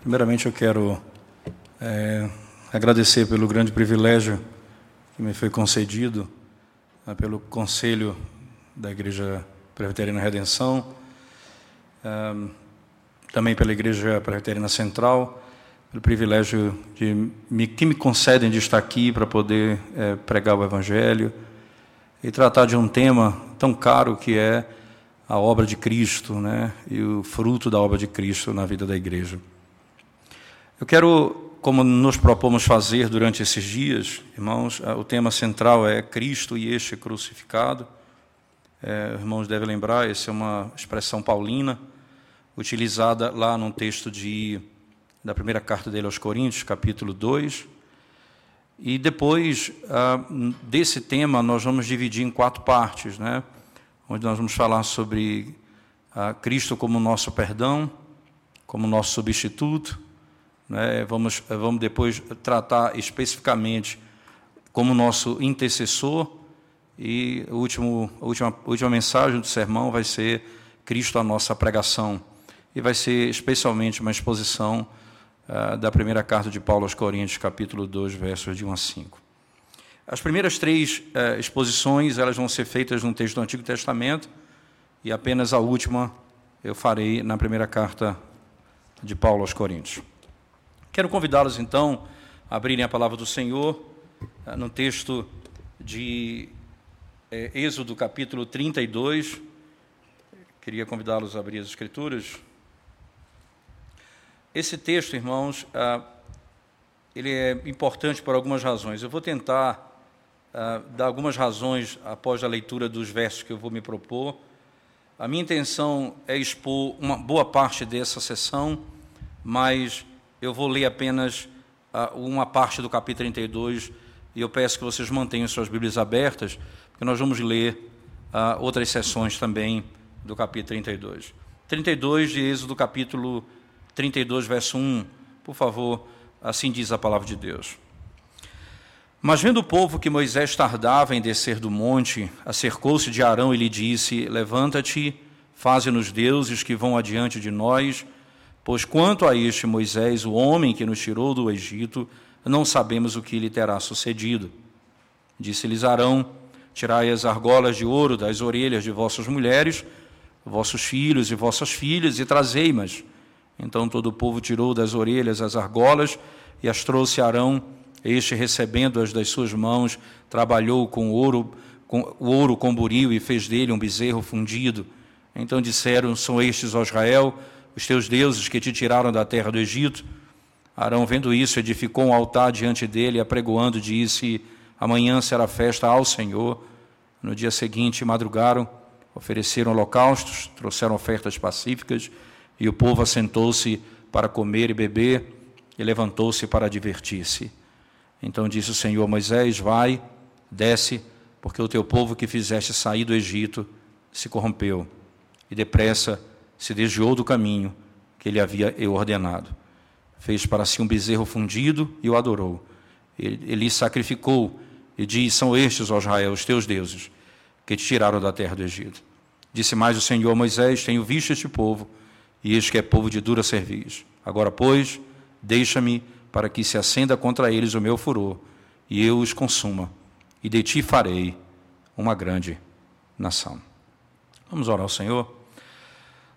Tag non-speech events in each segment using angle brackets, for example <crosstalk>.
Primeiramente, eu quero é, agradecer pelo grande privilégio que me foi concedido né, pelo Conselho da Igreja Presbiteriana Redenção, é, também pela Igreja Presbiteriana Central, pelo privilégio de me, que me concedem de estar aqui para poder é, pregar o Evangelho e tratar de um tema tão caro que é a obra de Cristo, né, e o fruto da obra de Cristo na vida da igreja. Eu quero, como nos propomos fazer durante esses dias, irmãos, o tema central é Cristo e este crucificado. É, irmãos devem lembrar, essa é uma expressão paulina, utilizada lá num texto de, da primeira carta dele aos Coríntios, capítulo 2. E depois ah, desse tema, nós vamos dividir em quatro partes, né? onde nós vamos falar sobre ah, Cristo como nosso perdão, como nosso substituto. Né? Vamos, vamos depois tratar especificamente como nosso intercessor. E o último, a, última, a última mensagem do sermão vai ser Cristo a nossa pregação. E vai ser especialmente uma exposição ah, da primeira carta de Paulo aos Coríntios, capítulo 2, versos de 1 a 5. As primeiras três eh, exposições elas vão ser feitas no texto do Antigo Testamento e apenas a última eu farei na primeira carta de Paulo aos Coríntios. Quero convidá-los então a abrirem a palavra do Senhor eh, no texto de eh, Êxodo capítulo 32. Queria convidá-los a abrir as Escrituras. Esse texto, irmãos, ah, ele é importante por algumas razões. Eu vou tentar uh, dar algumas razões após a leitura dos versos que eu vou me propor. A minha intenção é expor uma boa parte dessa sessão, mas eu vou ler apenas uh, uma parte do capítulo 32 e eu peço que vocês mantenham suas Bíblias abertas, porque nós vamos ler uh, outras sessões também do capítulo 32. 32 de Êxodo, capítulo 32, verso 1. Por favor, assim diz a palavra de Deus. Mas vendo o povo que Moisés tardava em descer do monte, acercou-se de Arão e lhe disse: Levanta-te, faze-nos deuses que vão adiante de nós, pois quanto a este Moisés, o homem que nos tirou do Egito, não sabemos o que lhe terá sucedido. Disse-lhes Arão: Tirai as argolas de ouro das orelhas de vossas mulheres, vossos filhos e vossas filhas, e trazei-mas. Então todo o povo tirou das orelhas as argolas e as trouxe a Arão este, recebendo-as das suas mãos, trabalhou com ouro, com o ouro com buril e fez dele um bezerro fundido. Então disseram: São estes, ó Israel, os teus deuses que te tiraram da terra do Egito. Arão, vendo isso, edificou um altar diante dele, apregoando, disse: Amanhã será festa ao Senhor. No dia seguinte, madrugaram, ofereceram holocaustos, trouxeram ofertas pacíficas, e o povo assentou-se para comer e beber, e levantou-se para divertir-se. Então disse o Senhor Moisés: Vai, desce, porque o teu povo que fizeste sair do Egito se corrompeu e depressa se desviou do caminho que ele havia eu ordenado. Fez para si um bezerro fundido e o adorou. Ele, sacrificou e diz: São estes, ó Israel, os teus deuses, que te tiraram da terra do Egito. Disse mais o Senhor Moisés: Tenho visto este povo, e este que é povo de dura cerviz. Agora, pois, deixa-me para que se acenda contra eles o meu furor, e eu os consuma, e de ti farei uma grande nação. Vamos orar ao Senhor.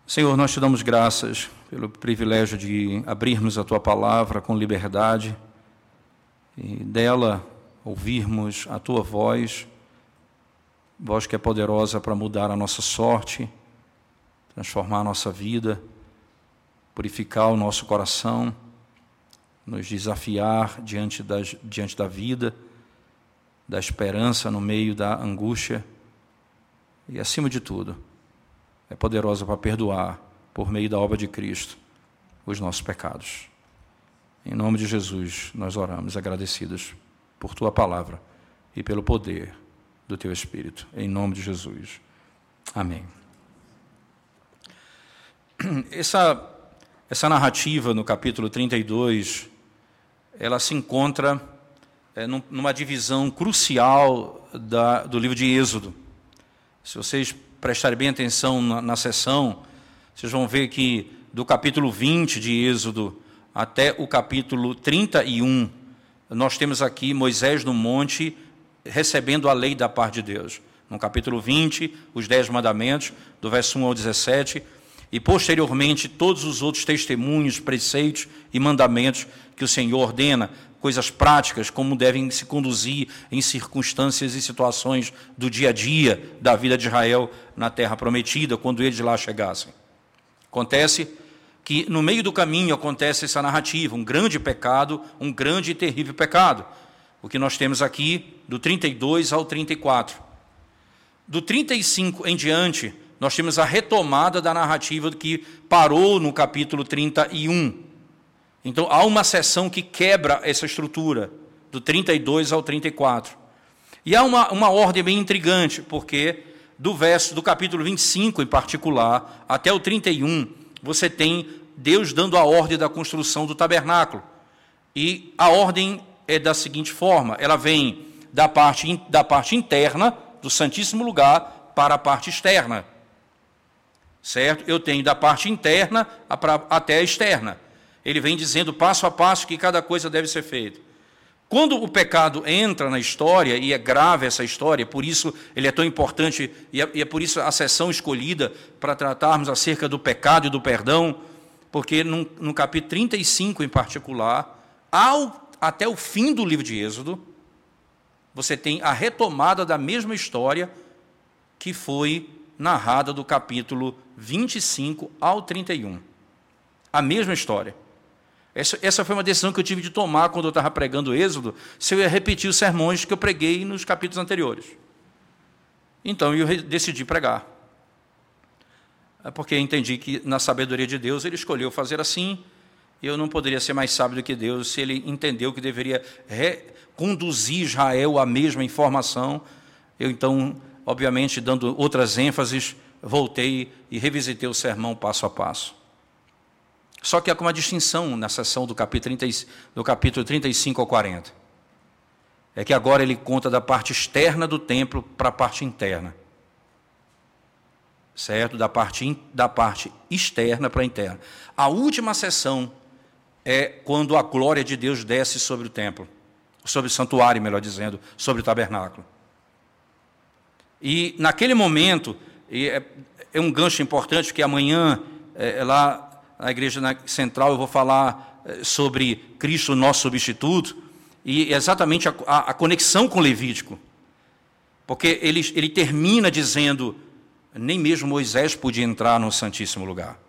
Senhor, nós te damos graças pelo privilégio de abrirmos a tua palavra com liberdade e dela ouvirmos a tua voz, voz que é poderosa para mudar a nossa sorte, transformar a nossa vida, purificar o nosso coração nos desafiar diante, das, diante da vida, da esperança no meio da angústia e, acima de tudo, é poderosa para perdoar, por meio da obra de Cristo, os nossos pecados. Em nome de Jesus, nós oramos agradecidos por tua palavra e pelo poder do teu Espírito. Em nome de Jesus. Amém. <clears throat> Essa, essa narrativa no capítulo 32 ela se encontra é, numa divisão crucial da, do livro de Êxodo. Se vocês prestarem bem atenção na, na sessão, vocês vão ver que do capítulo 20 de Êxodo até o capítulo 31, nós temos aqui Moisés no monte recebendo a lei da parte de Deus. No capítulo 20, os Dez Mandamentos, do verso 1 ao 17, e posteriormente todos os outros testemunhos, preceitos e mandamentos que o Senhor ordena, coisas práticas, como devem se conduzir em circunstâncias e situações do dia a dia da vida de Israel na terra prometida, quando eles lá chegassem. Acontece que no meio do caminho acontece essa narrativa, um grande pecado, um grande e terrível pecado. O que nós temos aqui do 32 ao 34. Do 35 em diante, nós temos a retomada da narrativa que parou no capítulo 31. Então há uma seção que quebra essa estrutura, do 32 ao 34. E há uma, uma ordem bem intrigante, porque do verso do capítulo 25 em particular até o 31, você tem Deus dando a ordem da construção do tabernáculo. E a ordem é da seguinte forma: ela vem da parte, da parte interna do Santíssimo Lugar para a parte externa certo? Eu tenho da parte interna até a externa. Ele vem dizendo passo a passo que cada coisa deve ser feita. Quando o pecado entra na história, e é grave essa história, por isso ele é tão importante, e é, e é por isso a sessão escolhida para tratarmos acerca do pecado e do perdão, porque no, no capítulo 35 em particular, ao, até o fim do livro de Êxodo, você tem a retomada da mesma história que foi narrada do capítulo 25 ao 31. A mesma história. Essa, essa foi uma decisão que eu tive de tomar quando eu estava pregando o Êxodo, se eu ia repetir os sermões que eu preguei nos capítulos anteriores. Então eu decidi pregar. É porque entendi que, na sabedoria de Deus, ele escolheu fazer assim, e eu não poderia ser mais sábio do que Deus se ele entendeu que deveria conduzir Israel à mesma informação. Eu então obviamente dando outras ênfases, voltei e revisitei o sermão passo a passo. Só que há uma distinção na sessão do capítulo, 30, do capítulo 35 ao 40. É que agora ele conta da parte externa do templo para a parte interna. Certo? Da parte, da parte externa para a interna. A última sessão é quando a glória de Deus desce sobre o templo, sobre o santuário, melhor dizendo, sobre o tabernáculo. E naquele momento, é, é, um gancho importante, porque amanhã, é, é lá na igreja central, eu vou falar é, sobre Cristo, nosso substituto, e exatamente a, a, a conexão com Levítico. Porque ele, ele termina dizendo: nem mesmo Moisés podia entrar no Santíssimo Lugar.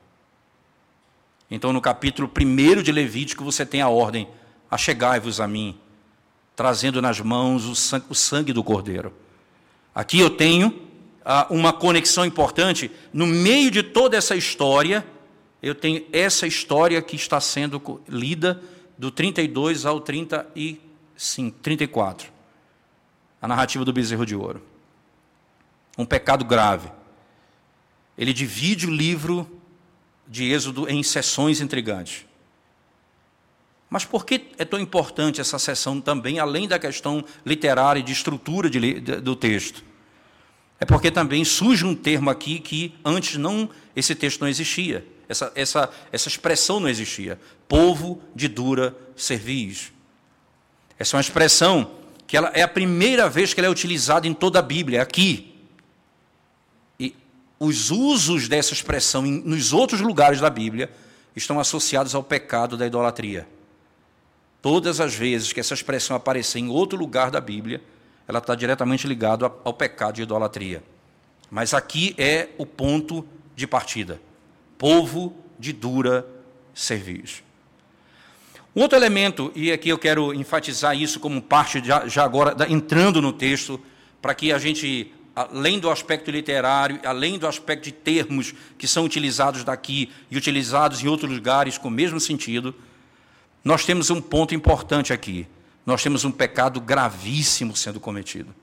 Então, no capítulo 1 de Levítico, você tem a ordem: achegai-vos a mim, trazendo nas mãos o sangue, o sangue do cordeiro. Aqui eu tenho uma conexão importante. No meio de toda essa história, eu tenho essa história que está sendo lida do 32 ao 35, 34. A narrativa do bezerro de ouro. Um pecado grave. Ele divide o livro de Êxodo em sessões intrigantes. Mas por que é tão importante essa sessão também, além da questão literária e de estrutura de, de, do texto? É porque também surge um termo aqui que antes não esse texto não existia. Essa, essa, essa expressão não existia. Povo de dura cerviz. Essa é uma expressão que ela é a primeira vez que ela é utilizada em toda a Bíblia, aqui. E os usos dessa expressão em, nos outros lugares da Bíblia estão associados ao pecado da idolatria. Todas as vezes que essa expressão aparecer em outro lugar da Bíblia, ela está diretamente ligada ao pecado de idolatria. Mas aqui é o ponto de partida. Povo de dura serviço. Um outro elemento, e aqui eu quero enfatizar isso como parte, já, já agora, entrando no texto, para que a gente, além do aspecto literário, além do aspecto de termos que são utilizados daqui e utilizados em outros lugares com o mesmo sentido, nós temos um ponto importante aqui. Nós temos um pecado gravíssimo sendo cometido.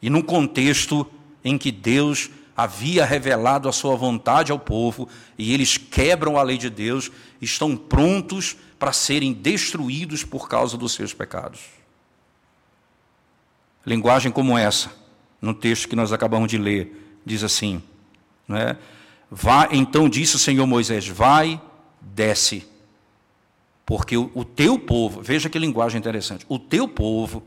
E num contexto em que Deus havia revelado a sua vontade ao povo e eles quebram a lei de Deus, estão prontos para serem destruídos por causa dos seus pecados. Linguagem como essa, no texto que nós acabamos de ler, diz assim: né? Vai, então disse o Senhor Moisés: Vai, desce, porque o, teu povo, veja que linguagem interessante, o teu povo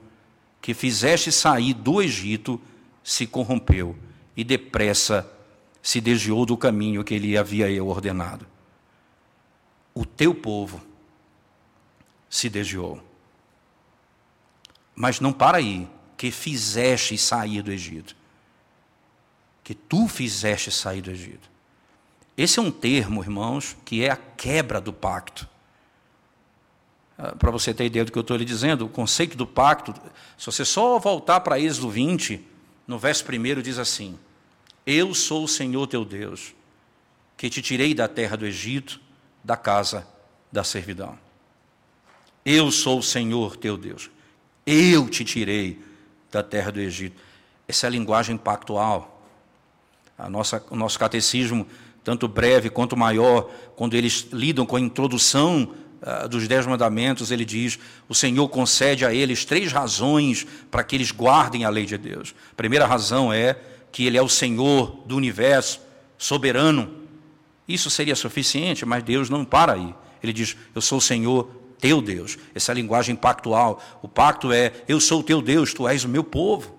que fizeste sair do Egito se corrompeu e depressa se desviou do caminho que ele havia eu ordenado. O teu povo se desviou. Mas não para aí, que fizeste sair do Egito. Que tu fizeste sair do Egito. Esse é um termo, irmãos, que é a quebra do pacto. Ah, para você ter ideia do que eu estou lhe dizendo, o conceito do pacto, se você só voltar para Êxodo 20, no verso 1 diz assim: Eu sou o Senhor teu Deus, que te tirei da terra do Egito, da casa da servidão. Eu sou o Senhor teu Deus. Eu te tirei da terra do Egito. Essa é a linguagem pactual. A nossa, o nosso catecismo, tanto breve quanto maior, quando eles lidam com a introdução ah, dos Dez Mandamentos, ele diz: o Senhor concede a eles três razões para que eles guardem a lei de Deus. A primeira razão é que Ele é o Senhor do universo, soberano. Isso seria suficiente, mas Deus não para aí. Ele diz: Eu sou o Senhor teu Deus. Essa é a linguagem pactual. O pacto é: Eu sou o teu Deus, tu és o meu povo.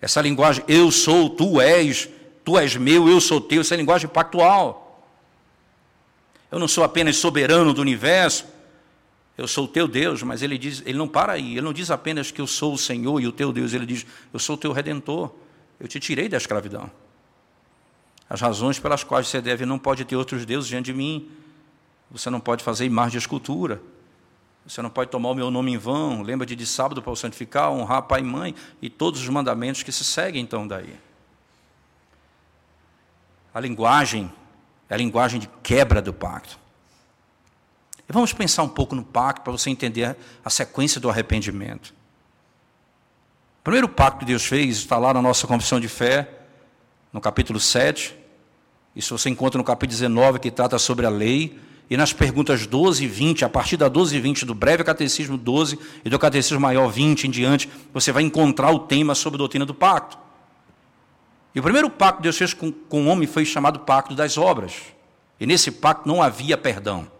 Essa linguagem, eu sou, tu és, tu és meu, eu sou teu, essa é a linguagem pactual. Eu não sou apenas soberano do universo, eu sou o teu Deus, mas ele diz, ele não para aí, ele não diz apenas que eu sou o Senhor e o teu Deus, ele diz, eu sou o teu redentor, eu te tirei da escravidão. As razões pelas quais você deve não pode ter outros deuses diante de mim. Você não pode fazer imagem de escultura. Você não pode tomar o meu nome em vão. Lembra de, de sábado para o santificar, honrar pai e mãe e todos os mandamentos que se seguem então daí. A linguagem é a linguagem de quebra do pacto. E vamos pensar um pouco no pacto para você entender a sequência do arrependimento. O primeiro pacto que Deus fez está lá na nossa confissão de fé, no capítulo 7. Isso você encontra no capítulo 19, que trata sobre a lei. E nas perguntas 12 e 20, a partir da 12 e 20 do breve catecismo 12 e do catecismo maior 20 em diante, você vai encontrar o tema sobre a doutrina do pacto. E o primeiro pacto que Deus fez com, com o homem foi chamado pacto das obras. E nesse pacto não havia perdão.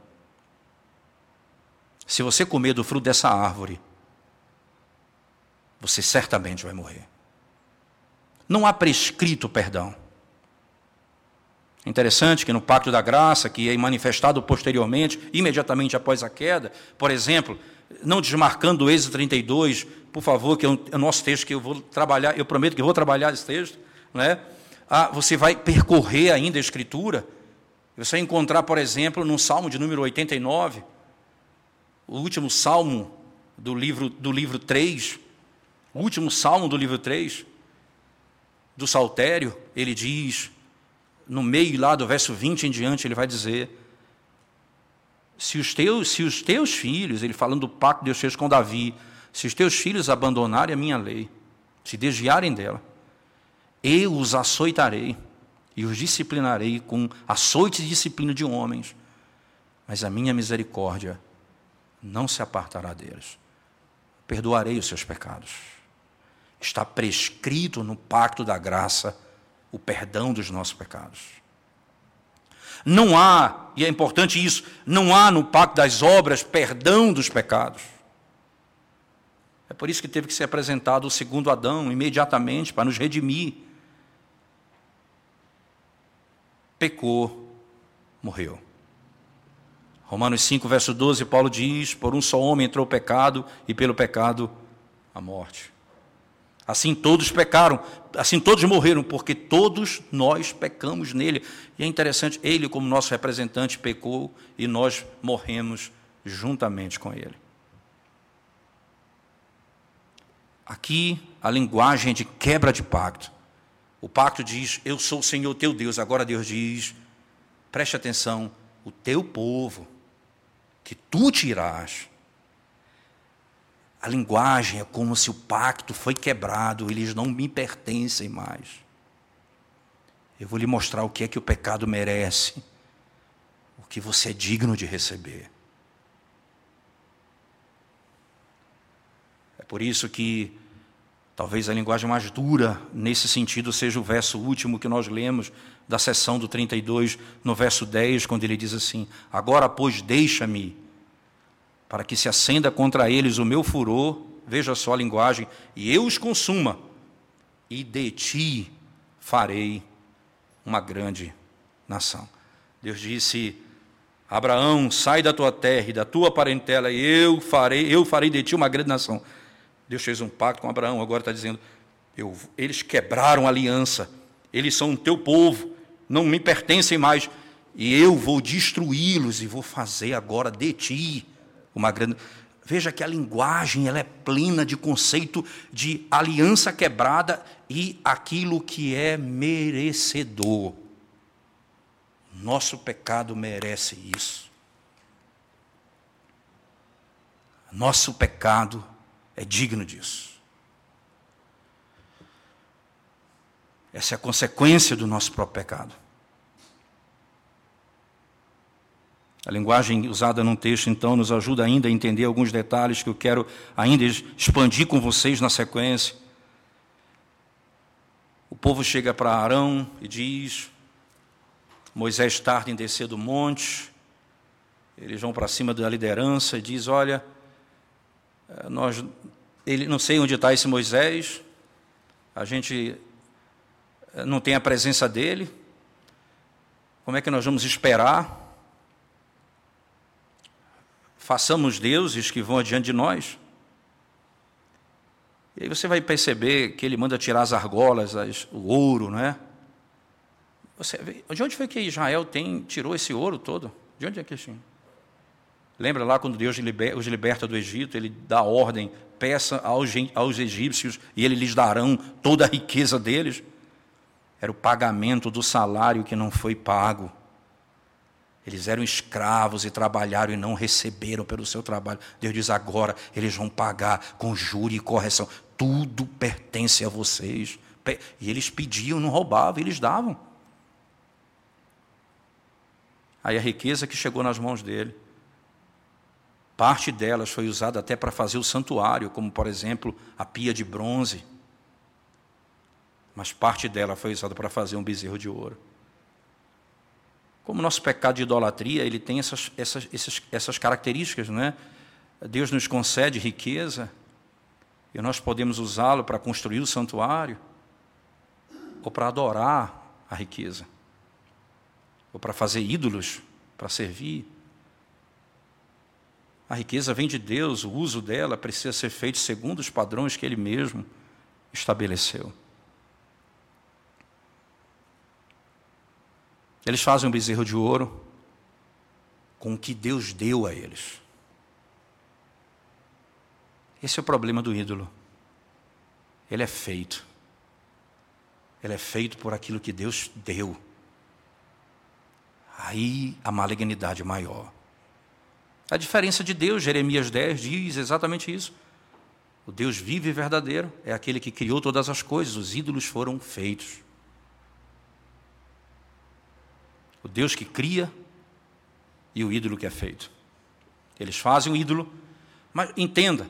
Se você comer do fruto dessa árvore, você certamente vai morrer. Não há prescrito perdão. Interessante que no Pacto da Graça, que é manifestado posteriormente, imediatamente após a queda, por exemplo, não desmarcando o Êxodo 32, por favor, que é, é o nosso texto que eu vou trabalhar, eu prometo que vou trabalhar esse texto, né? Ah, você vai percorrer ainda a Escritura, você vai encontrar, por exemplo, no Salmo de número 89, o último salmo do livro, do livro 3, o último salmo do livro 3, do Saltério, ele diz, no meio lá do verso 20 em diante, ele vai dizer: se os teus, se os teus filhos, ele falando do pacto que Deus fez com Davi, se os teus filhos abandonarem a minha lei, se desviarem dela, eu os açoitarei e os disciplinarei com açoite e disciplina de homens, mas a minha misericórdia não se apartará deles. Perdoarei os seus pecados. Está prescrito no pacto da graça o perdão dos nossos pecados. Não há, e é importante isso, não há no pacto das obras perdão dos pecados. É por isso que teve que ser apresentado o segundo Adão imediatamente para nos redimir pecou, morreu. Romanos 5, verso 12, Paulo diz: Por um só homem entrou o pecado, e pelo pecado a morte. Assim todos pecaram, assim todos morreram, porque todos nós pecamos nele. E é interessante, ele, como nosso representante, pecou e nós morremos juntamente com ele. Aqui a linguagem de quebra de pacto. O pacto diz: Eu sou o Senhor teu Deus. Agora Deus diz: Preste atenção, o teu povo, que tu tirás. A linguagem é como se o pacto foi quebrado, eles não me pertencem mais. Eu vou lhe mostrar o que é que o pecado merece, o que você é digno de receber. É por isso que talvez a linguagem mais dura nesse sentido seja o verso último que nós lemos da sessão do 32, no verso 10, quando ele diz assim: Agora, pois, deixa-me, para que se acenda contra eles o meu furor, veja só a linguagem, e eu os consuma, e de ti farei uma grande nação. Deus disse: Abraão, sai da tua terra e da tua parentela, e eu farei, eu farei de ti uma grande nação. Deus fez um pacto com Abraão, agora está dizendo: eu, eles quebraram a aliança, eles são o teu povo, não me pertencem mais, e eu vou destruí-los e vou fazer agora de ti uma grande. Veja que a linguagem ela é plena de conceito de aliança quebrada e aquilo que é merecedor. Nosso pecado merece isso. Nosso pecado é digno disso. Essa é a consequência do nosso próprio pecado. A linguagem usada num texto, então, nos ajuda ainda a entender alguns detalhes que eu quero ainda expandir com vocês na sequência. O povo chega para Arão e diz: Moisés tarda em descer do monte. Eles vão para cima da liderança e diz: Olha, nós, ele, não sei onde está esse Moisés. A gente eh, não tem a presença dele. Como é que nós vamos esperar? façamos deuses que vão adiante de nós. E aí você vai perceber que ele manda tirar as argolas, as, o ouro, não é? Você, de onde foi que Israel tem, tirou esse ouro todo? De onde é que tinha? Lembra lá quando Deus os liberta do Egito, ele dá ordem, peça aos, egípcios e eles lhes darão toda a riqueza deles? Era o pagamento do salário que não foi pago. Eles eram escravos e trabalharam e não receberam pelo seu trabalho. Deus diz agora, eles vão pagar com júri e correção. Tudo pertence a vocês. E eles pediam, não roubavam, eles davam. Aí a riqueza que chegou nas mãos dele, parte delas foi usada até para fazer o santuário, como por exemplo a pia de bronze. Mas parte dela foi usada para fazer um bezerro de ouro. Como nosso pecado de idolatria, ele tem essas, essas, essas, essas características, não é? Deus nos concede riqueza e nós podemos usá-lo para construir o santuário ou para adorar a riqueza ou para fazer ídolos, para servir. A riqueza vem de Deus, o uso dela precisa ser feito segundo os padrões que Ele mesmo estabeleceu. Eles fazem um bezerro de ouro com o que Deus deu a eles. Esse é o problema do ídolo. Ele é feito. Ele é feito por aquilo que Deus deu. Aí a malignidade maior. A diferença de Deus, Jeremias 10 diz exatamente isso. O Deus vivo e verdadeiro é aquele que criou todas as coisas, os ídolos foram feitos. o Deus que cria e o ídolo que é feito. Eles fazem o ídolo, mas entenda,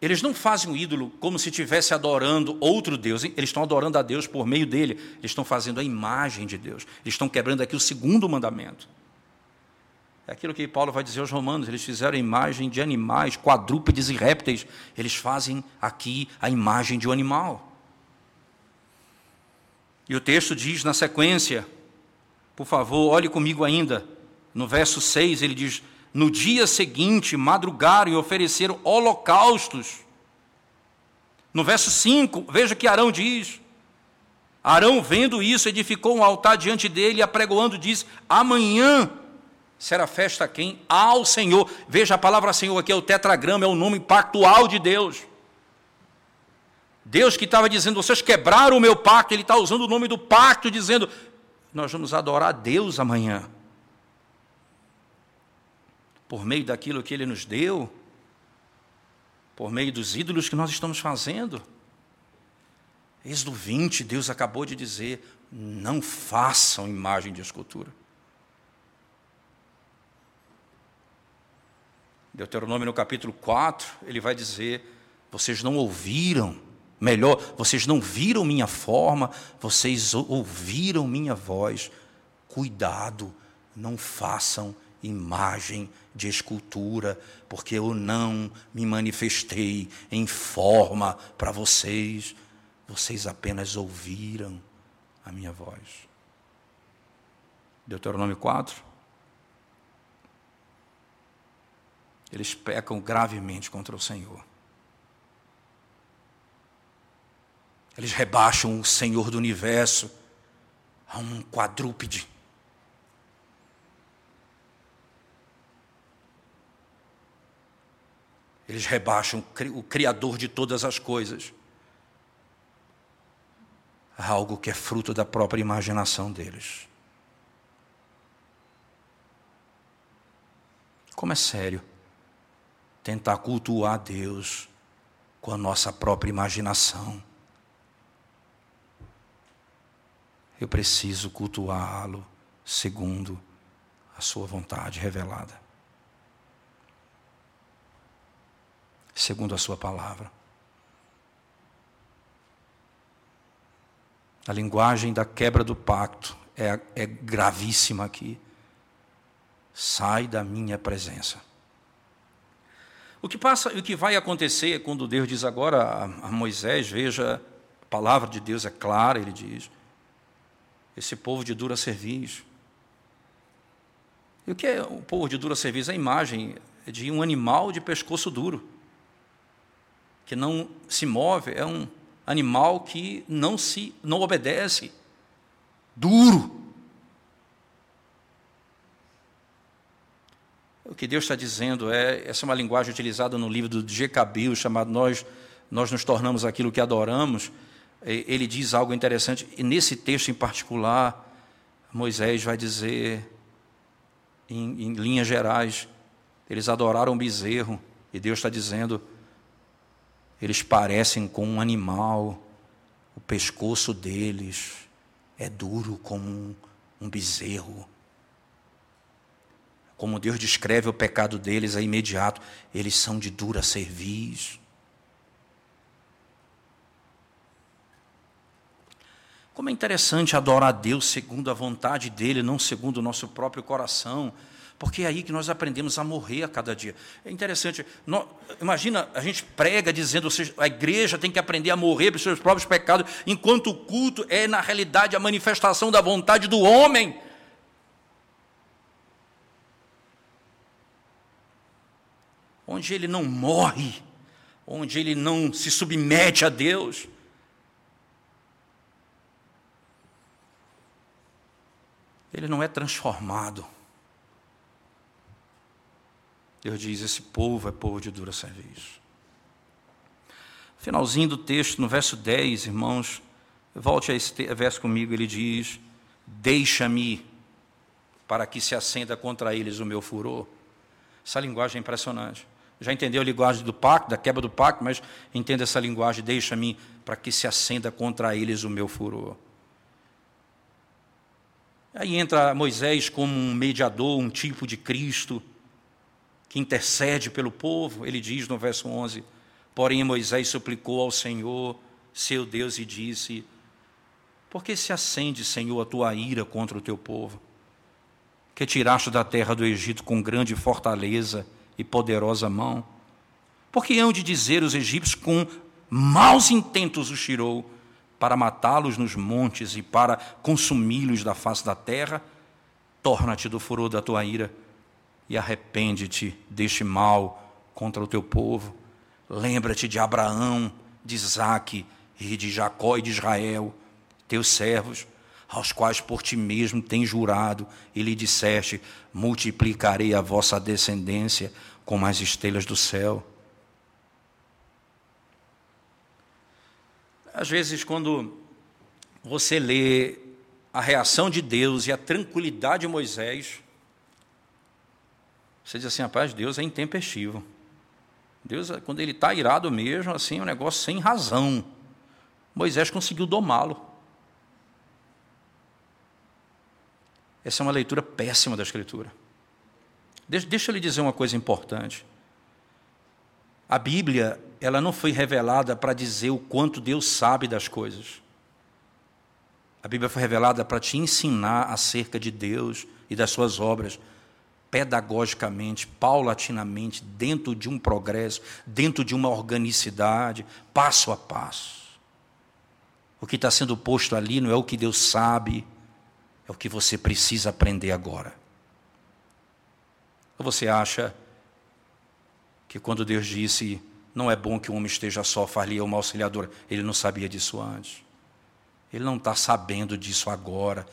eles não fazem o ídolo como se estivesse adorando outro Deus, eles estão adorando a Deus por meio dele, eles estão fazendo a imagem de Deus, eles estão quebrando aqui o segundo mandamento. É aquilo que Paulo vai dizer aos romanos, eles fizeram a imagem de animais, quadrúpedes e répteis, eles fazem aqui a imagem de um animal. E o texto diz na sequência, por favor, olhe comigo ainda. No verso 6 ele diz: No dia seguinte madrugaram e ofereceram holocaustos. No verso 5, veja que Arão diz: Arão, vendo isso, edificou um altar diante dele e apregoando, diz: Amanhã será festa a quem? Ao Senhor. Veja a palavra Senhor aqui, é o tetragrama, é o nome pactual de Deus. Deus que estava dizendo, vocês quebraram o meu pacto, ele está usando o nome do pacto, dizendo, nós vamos adorar a Deus amanhã. Por meio daquilo que Ele nos deu, por meio dos ídolos que nós estamos fazendo. Êxodo 20, Deus acabou de dizer: não façam imagem de escultura. Deuteronômio no capítulo 4, ele vai dizer: vocês não ouviram, melhor, vocês não viram minha forma, vocês ouviram minha voz. Cuidado, não façam imagem de escultura, porque eu não me manifestei em forma para vocês, vocês apenas ouviram a minha voz. Deuteronômio 4. Eles pecam gravemente contra o Senhor. Eles rebaixam o Senhor do universo a um quadrúpede. Eles rebaixam o Criador de todas as coisas a algo que é fruto da própria imaginação deles. Como é sério tentar cultuar Deus com a nossa própria imaginação. Eu preciso cultuá-lo segundo a sua vontade revelada. segundo a Sua palavra. A linguagem da quebra do pacto é, é gravíssima aqui. Sai da minha presença. O que passa, o que vai acontecer é quando Deus diz agora a, Moisés, veja, a palavra de Deus é clara, ele diz: esse povo de dura serviço. E o que é o povo de dura serviço? A imagem de um animal de pescoço duro que não se move, é um animal que não se não obedece, duro. O que Deus está dizendo é, essa é uma linguagem utilizada no livro do Jecabil, chamado Nós, nós nos tornamos aquilo que adoramos. Ele diz algo interessante, e nesse texto em particular, Moisés vai dizer, em, em linhas gerais, eles adoraram o bezerro, e Deus está dizendo, eles parecem com um animal, o pescoço deles é duro como um, um bezerro. Como Deus descreve o pecado deles é imediato, eles são de dura cerviz. Como é interessante adorar a Deus segundo a vontade dEle, não segundo o nosso próprio coração. Porque é aí que nós aprendemos a morrer a cada dia. É interessante. imagina, a gente prega dizendo que a igreja tem que aprender a morrer pelos seus próprios pecados, enquanto o culto é, na realidade, a manifestação da vontade do homem. Onde ele não morre, onde ele não se submete a Deus. Ele não é transformado. Deus diz: esse povo é povo de dura serviço. Finalzinho do texto, no verso 10, irmãos, volte a esse verso comigo, ele diz: Deixa-me para que se acenda contra eles o meu furor. Essa linguagem é impressionante. Já entendeu a linguagem do pacto, da quebra do pacto, mas entenda essa linguagem: Deixa-me para que se acenda contra eles o meu furor. Aí entra Moisés como um mediador, um tipo de Cristo que intercede pelo povo, ele diz no verso 11: Porém, Moisés suplicou ao Senhor, seu Deus, e disse: Por que se acende, Senhor, a tua ira contra o teu povo? Que tiraste da terra do Egito com grande fortaleza e poderosa mão? Porque hão de dizer os egípcios com maus intentos os tirou, para matá-los nos montes e para consumi-los da face da terra? Torna-te do furor da tua ira e arrepende-te deste mal contra o teu povo. Lembra-te de Abraão, de Isaque e de Jacó e de Israel, teus servos, aos quais por ti mesmo tens jurado, e lhe disseste: multiplicarei a vossa descendência como as estrelas do céu. Às vezes, quando você lê a reação de Deus e a tranquilidade de Moisés, você diz assim, rapaz, Deus é intempestivo. Deus, quando ele está irado mesmo, assim, é um negócio sem razão. Moisés conseguiu domá-lo. Essa é uma leitura péssima da Escritura. Deixa, eu lhe dizer uma coisa importante. A Bíblia, ela não foi revelada para dizer o quanto Deus sabe das coisas. A Bíblia foi revelada para te ensinar acerca de Deus e das suas obras, pedagogicamente, paulatinamente, dentro de um progresso, dentro de uma organicidade, passo a passo. O que está sendo posto ali não é o que Deus sabe, é o que você precisa aprender agora. Ou você acha que quando Deus disse, não é bom que o homem esteja só, far-lhe uma auxiliadora, ele não sabia disso antes? Ele não está sabendo disso agora,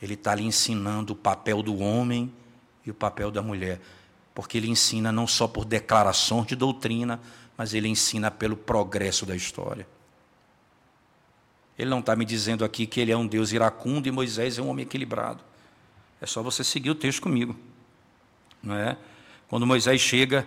ele está lhe ensinando o papel do homem e o papel da mulher. Porque ele ensina não só por declarações de doutrina, mas ele ensina pelo progresso da história. Ele não está me dizendo aqui que ele é um Deus iracundo e Moisés é um homem equilibrado. É só você seguir o texto comigo. Não é? Quando Moisés chega,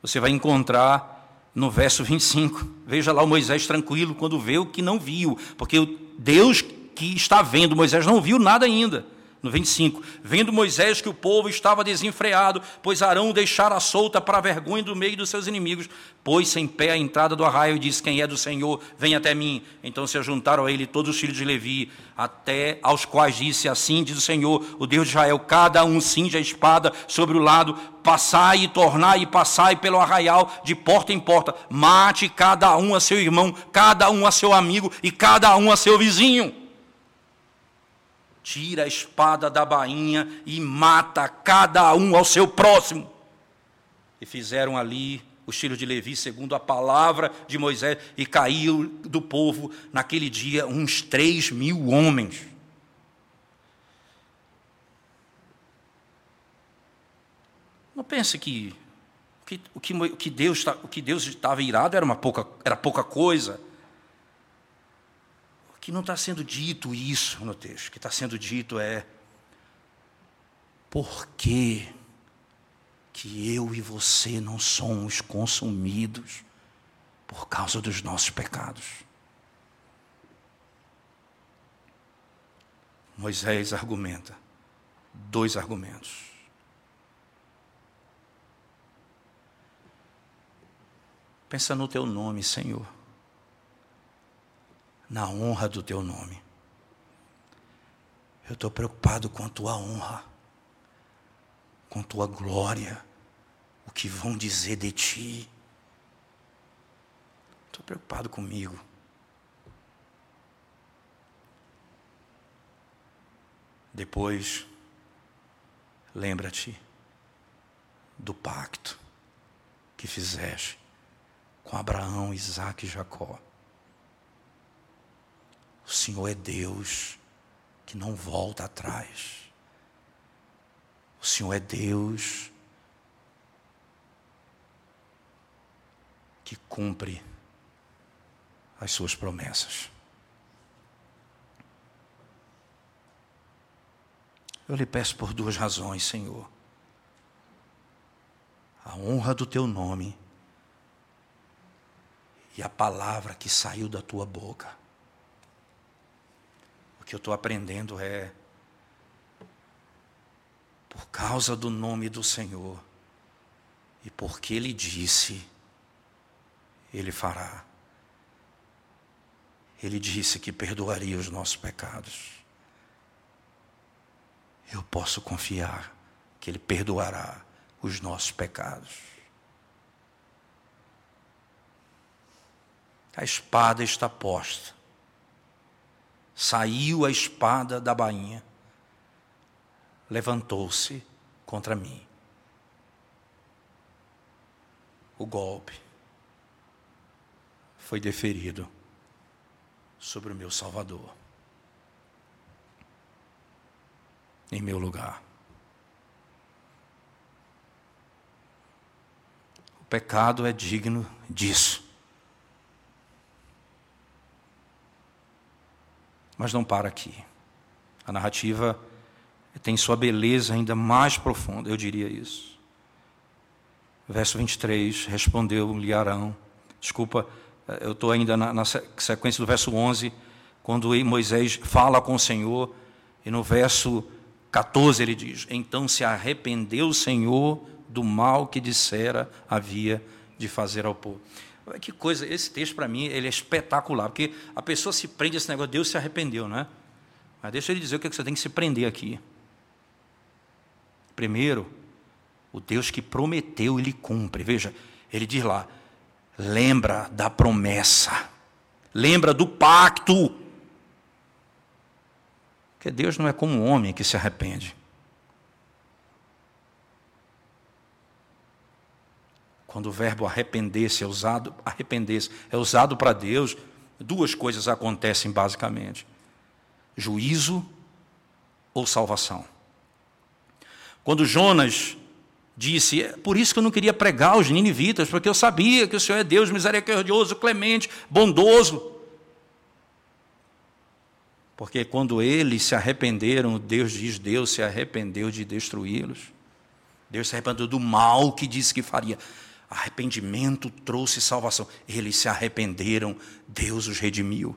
você vai encontrar no verso 25. Veja lá o Moisés tranquilo quando vê o que não viu, porque Deus que está vendo, Moisés não viu nada ainda no 25. Vendo Moisés que o povo estava desenfreado, pois Arão deixara solta para a vergonha do meio dos seus inimigos, pôs-se em pé à entrada do arraio e disse: Quem é do Senhor, vem até mim. Então se ajuntaram a ele todos os filhos de Levi, até aos quais disse: Assim diz o Senhor, o Deus de Israel: Cada um cinge a espada sobre o lado, passai e tornai e passai pelo arraial de porta em porta, mate cada um a seu irmão, cada um a seu amigo e cada um a seu vizinho tira a espada da bainha e mata cada um ao seu próximo. E fizeram ali os filhos de Levi, segundo a palavra de Moisés, e caiu do povo naquele dia uns três mil homens. Não pense que, que, o, que, Deus, o que Deus estava irado era, uma pouca, era pouca coisa que não está sendo dito isso no texto. Que está sendo dito é: por que, que eu e você não somos consumidos por causa dos nossos pecados? Moisés argumenta dois argumentos. Pensa no teu nome, Senhor na honra do teu nome. Eu estou preocupado com a tua honra, com tua glória, o que vão dizer de ti. Estou preocupado comigo. Depois, lembra-te do pacto que fizeste com Abraão, Isaac e Jacó. O Senhor é Deus que não volta atrás. O Senhor é Deus que cumpre as suas promessas. Eu lhe peço por duas razões, Senhor. A honra do teu nome e a palavra que saiu da tua boca que eu estou aprendendo é, por causa do nome do Senhor e porque Ele disse, Ele fará. Ele disse que perdoaria os nossos pecados. Eu posso confiar que Ele perdoará os nossos pecados. A espada está posta Saiu a espada da bainha, levantou-se contra mim. O golpe foi deferido sobre o meu Salvador, em meu lugar. O pecado é digno disso. Mas não para aqui. A narrativa tem sua beleza ainda mais profunda, eu diria isso. Verso 23, respondeu-lhe Arão. Desculpa, eu estou ainda na, na, sequência do verso 11, quando Moisés fala com o Senhor, e no verso 14 ele diz: Então se arrependeu o Senhor do mal que dissera havia de fazer ao povo. Que coisa, esse texto para mim ele é espetacular, porque a pessoa se prende a esse negócio, Deus se arrependeu, não é? Mas deixa ele dizer o que você tem que se prender aqui. Primeiro, o Deus que prometeu, ele cumpre. Veja, ele diz lá: lembra da promessa, lembra do pacto. Porque Deus não é como um homem que se arrepende. Quando o verbo arrepender-se é usado, arrepender-se é usado para Deus, duas coisas acontecem basicamente: juízo ou salvação. Quando Jonas disse: é por isso que eu não queria pregar aos ninivitas, porque eu sabia que o Senhor é Deus misericordioso, clemente, bondoso. Porque quando eles se arrependeram, Deus diz: Deus se arrependeu de destruí-los. Deus se arrependeu do mal que disse que faria. Arrependimento trouxe salvação. Eles se arrependeram, Deus os redimiu.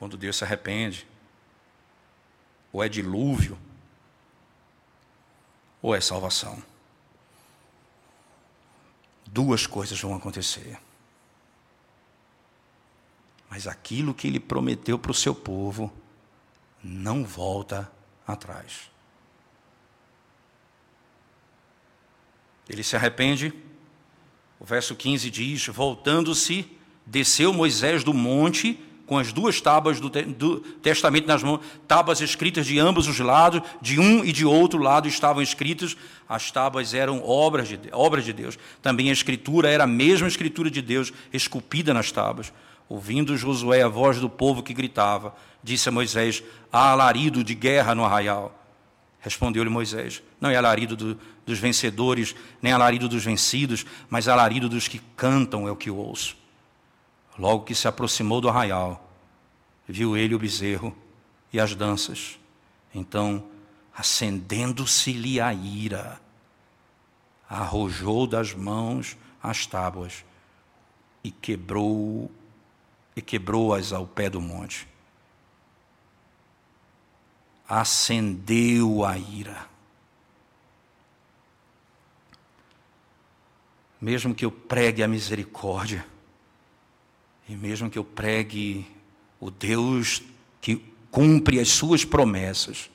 Quando Deus se arrepende, ou é dilúvio, ou é salvação. Duas coisas vão acontecer. Mas aquilo que ele prometeu para o seu povo não volta atrás. Ele se arrepende. O verso 15 diz: Voltando-se, desceu Moisés do monte com as duas tábuas do, do, testamento nas mãos, tábuas escritas de ambos os lados, de um e de outro lado estavam escritas, as tábuas eram obras de, obras de Deus. Também a escritura era a mesma escritura de Deus, esculpida nas tábuas. Ouvindo Josué a voz do povo que gritava, disse a Moisés: Há alarido de guerra no arraial. Respondeu-lhe Moisés: Não é alarido do, dos vencedores, nem alarido dos vencidos, mas alarido dos que cantam é o que ouço. Logo que se aproximou do arraial, viu ele o bezerro e as danças. Então, acendendo-se-lhe a ira, arrojou das mãos as tábuas e quebrou e quebrou-as ao pé do monte. Acendeu a ira. Mesmo que eu pregue a misericórdia, e mesmo que eu pregue o Deus que cumpre as suas promessas,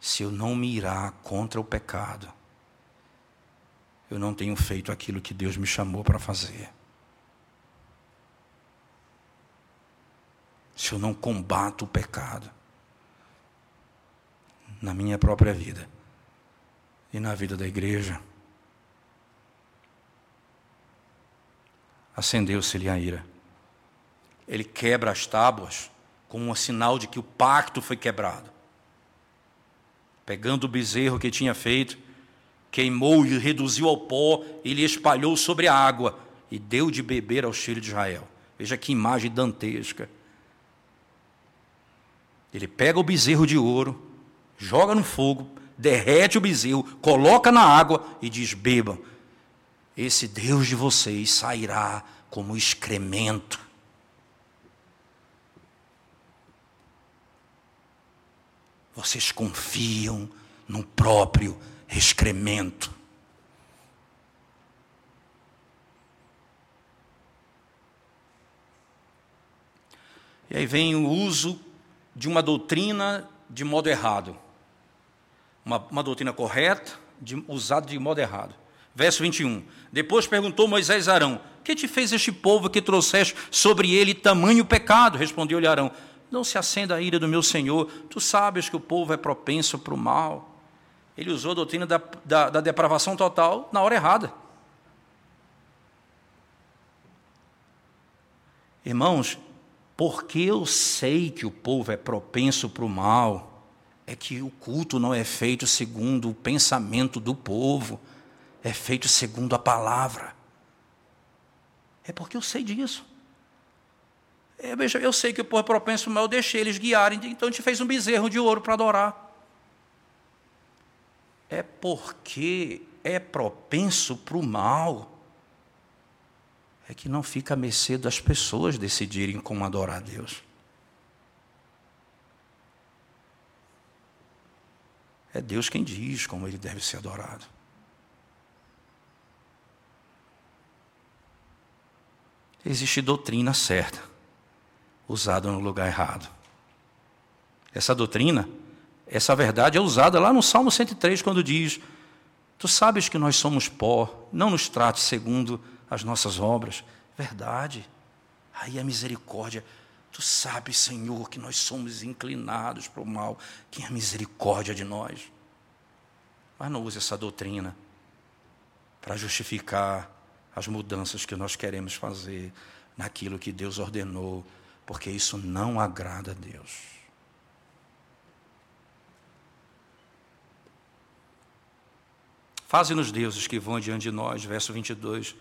se eu não me irar contra o pecado, eu não tenho feito aquilo que Deus me chamou para fazer. se eu não combato o pecado na minha própria vida e na vida da igreja. Acendeu-se-lhe a ira. Ele quebra as tábuas como um sinal de que o pacto foi quebrado. Pegando o bezerro que tinha feito, queimou e reduziu ao pó e lhe espalhou sobre a água e deu de beber ao filho de Israel. Veja que imagem dantesca. Ele pega o bezerro de ouro, joga no fogo, derrete o bezerro, coloca na água e diz: bebam. Esse Deus de vocês sairá como excremento. Vocês confiam no próprio excremento. E aí vem o uso de uma doutrina de modo errado. Uma, uma doutrina correta, usada de modo errado. Verso 21. Depois perguntou Moisés a Arão: Que te fez este povo que trouxeste sobre ele tamanho pecado? Respondeu-lhe Arão: Não se acenda a ira do meu senhor. Tu sabes que o povo é propenso para o mal. Ele usou a doutrina da, da, da depravação total na hora errada. Irmãos, porque eu sei que o povo é propenso para o mal, é que o culto não é feito segundo o pensamento do povo, é feito segundo a palavra. É porque eu sei disso. É, veja, eu sei que o povo é propenso mal, eu deixei eles guiarem, então a gente fez um bezerro de ouro para adorar. É porque é propenso para o mal é que não fica a mercê das pessoas decidirem como adorar a Deus. É Deus quem diz como ele deve ser adorado. Existe doutrina certa, usada no lugar errado. Essa doutrina, essa verdade é usada lá no Salmo 103, quando diz: Tu sabes que nós somos pó, não nos trate segundo as nossas obras. Verdade. Aí a misericórdia. Tu sabes, Senhor, que nós somos inclinados para o mal. Que é a misericórdia de nós. Mas não use essa doutrina para justificar as mudanças que nós queremos fazer naquilo que Deus ordenou, porque isso não agrada a Deus. Faze-nos deuses que vão diante de nós, verso 22.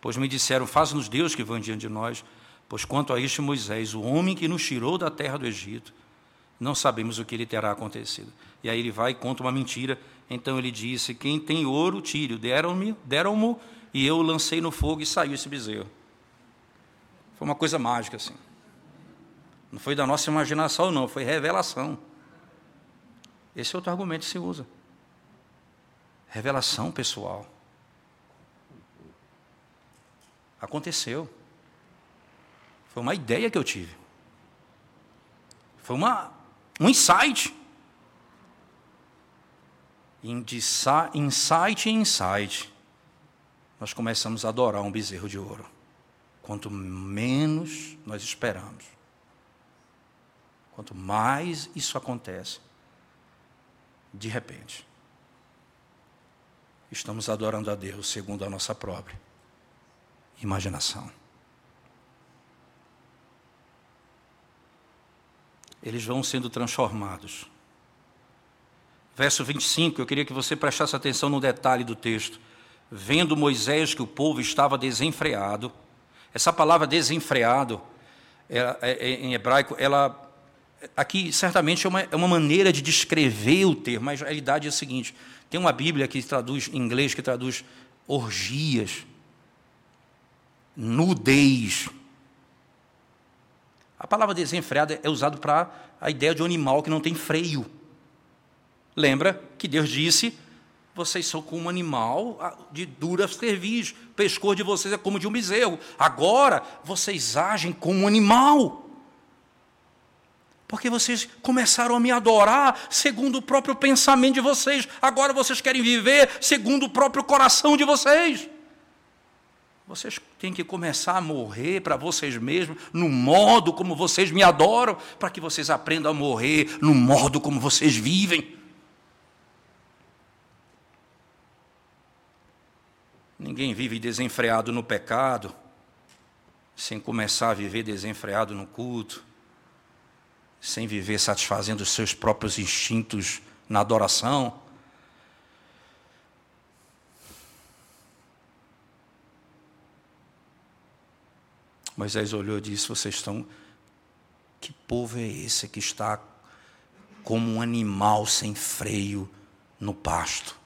Pois me disseram, faze-nos deuses que vão diante de nós, pois quanto a este Moisés, o homem que nos tirou da terra do Egito, não sabemos o que lhe terá acontecido. E aí ele vai e conta uma mentira. Então ele disse: Quem tem ouro, tire. Deram-me, deram-mo, e eu lancei no fogo e saiu esse bezerro. Foi uma coisa mágica assim. Não foi da nossa imaginação, não, foi revelação. Esse é outro argumento que se usa. Revelação pessoal. Aconteceu. Foi uma ideia que eu tive. Foi uma, um insight. Insight em insight. Nós começamos a adorar um bezerro de ouro. Quanto menos nós esperamos. Quanto mais isso acontece, de repente, estamos adorando a Deus segundo a nossa própria imaginação. Eles vão sendo transformados. Verso 25, eu queria que você prestasse atenção no detalhe do texto. Vendo Moisés que o povo estava desenfreado, essa palavra desenfreado, é, é, em hebraico, ela aqui certamente é uma, é uma maneira de descrever o termo, mas a realidade é a seguinte: tem uma Bíblia que traduz em inglês que traduz orgias, nudez. A palavra desenfreada é usada para a ideia de um animal que não tem freio. Lembra que Deus disse: vocês são como um animal de dura cerviz, o pescoço de vocês é como de um bezerro. Agora vocês agem como um animal porque vocês começaram a me adorar segundo o próprio pensamento de vocês, agora vocês querem viver segundo o próprio coração de vocês. Vocês têm que começar a morrer para vocês mesmos, no modo como vocês me adoram, para que vocês aprendam a morrer no modo como vocês vivem. Ninguém vive desenfreado no pecado, sem começar a viver desenfreado no culto sem viver satisfazendo os seus próprios instintos na adoração. Moisés olhou e disse: Vocês estão. Que povo é esse que está como um animal sem freio no pasto?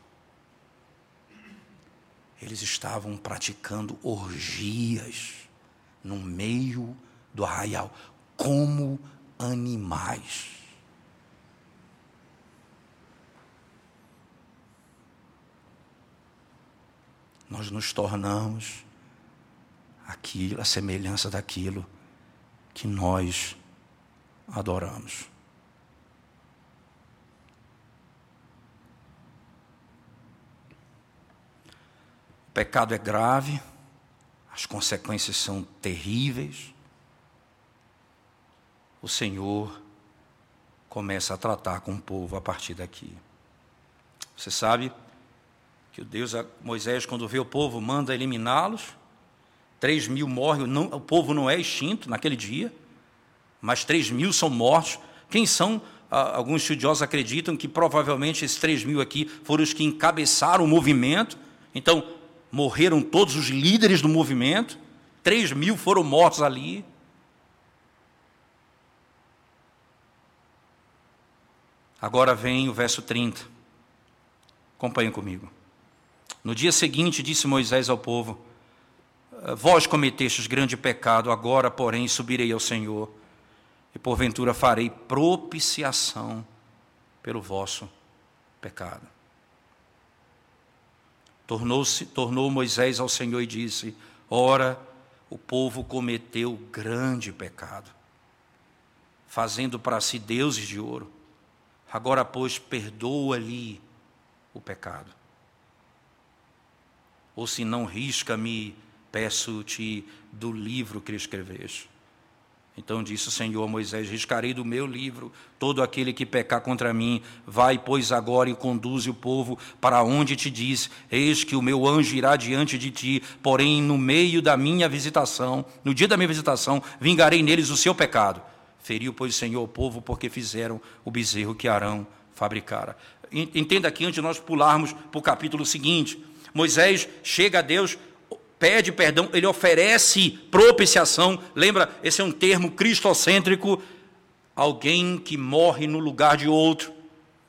Eles estavam praticando orgias no meio do arraial, como animais. Nós nos tornamos aquilo, a semelhança daquilo que nós adoramos. Pecado é grave, as consequências são terríveis o Senhor começa a tratar com o povo a partir daqui. Você sabe que o Deus, Moisés, quando vê o povo, manda eliminá-los. Três mil morrem, não, o povo não é extinto naquele dia, mas três mil são mortos. Quem são? alguns estudiosos acreditam que provavelmente esses três mil aqui foram os que encabeçaram o movimento. Então, morreram todos os líderes do movimento. Três mil foram mortos ali. Agora vem o verso 30. Acompanhem comigo. No dia seguinte, disse Moisés ao povo: Vós cometestes grande pecado, agora, porém, subirei ao Senhor, e porventura farei propiciação pelo vosso pecado. Tornou-se, tornou Moisés ao Senhor e disse: Ora, o povo cometeu grande pecado, fazendo para si deuses de ouro. Agora, pois, perdoa-lhe o pecado. Ou se não risca-me, peço-te do livro que escreveste. Então disse o Senhor a Moisés: Riscarei do meu livro todo aquele que pecar contra mim. Vai, pois, agora e conduze o povo para onde te disse: Eis que o meu anjo irá diante de ti. Porém, no meio da minha visitação, no dia da minha visitação, vingarei neles o seu pecado. Feriu, pois, o Senhor o povo, porque fizeram o bezerro que Arão fabricara. Entenda aqui, antes de nós pularmos para o capítulo seguinte: Moisés chega a Deus pede perdão, ele oferece propiciação. Lembra, esse é um termo cristocêntrico, alguém que morre no lugar de outro.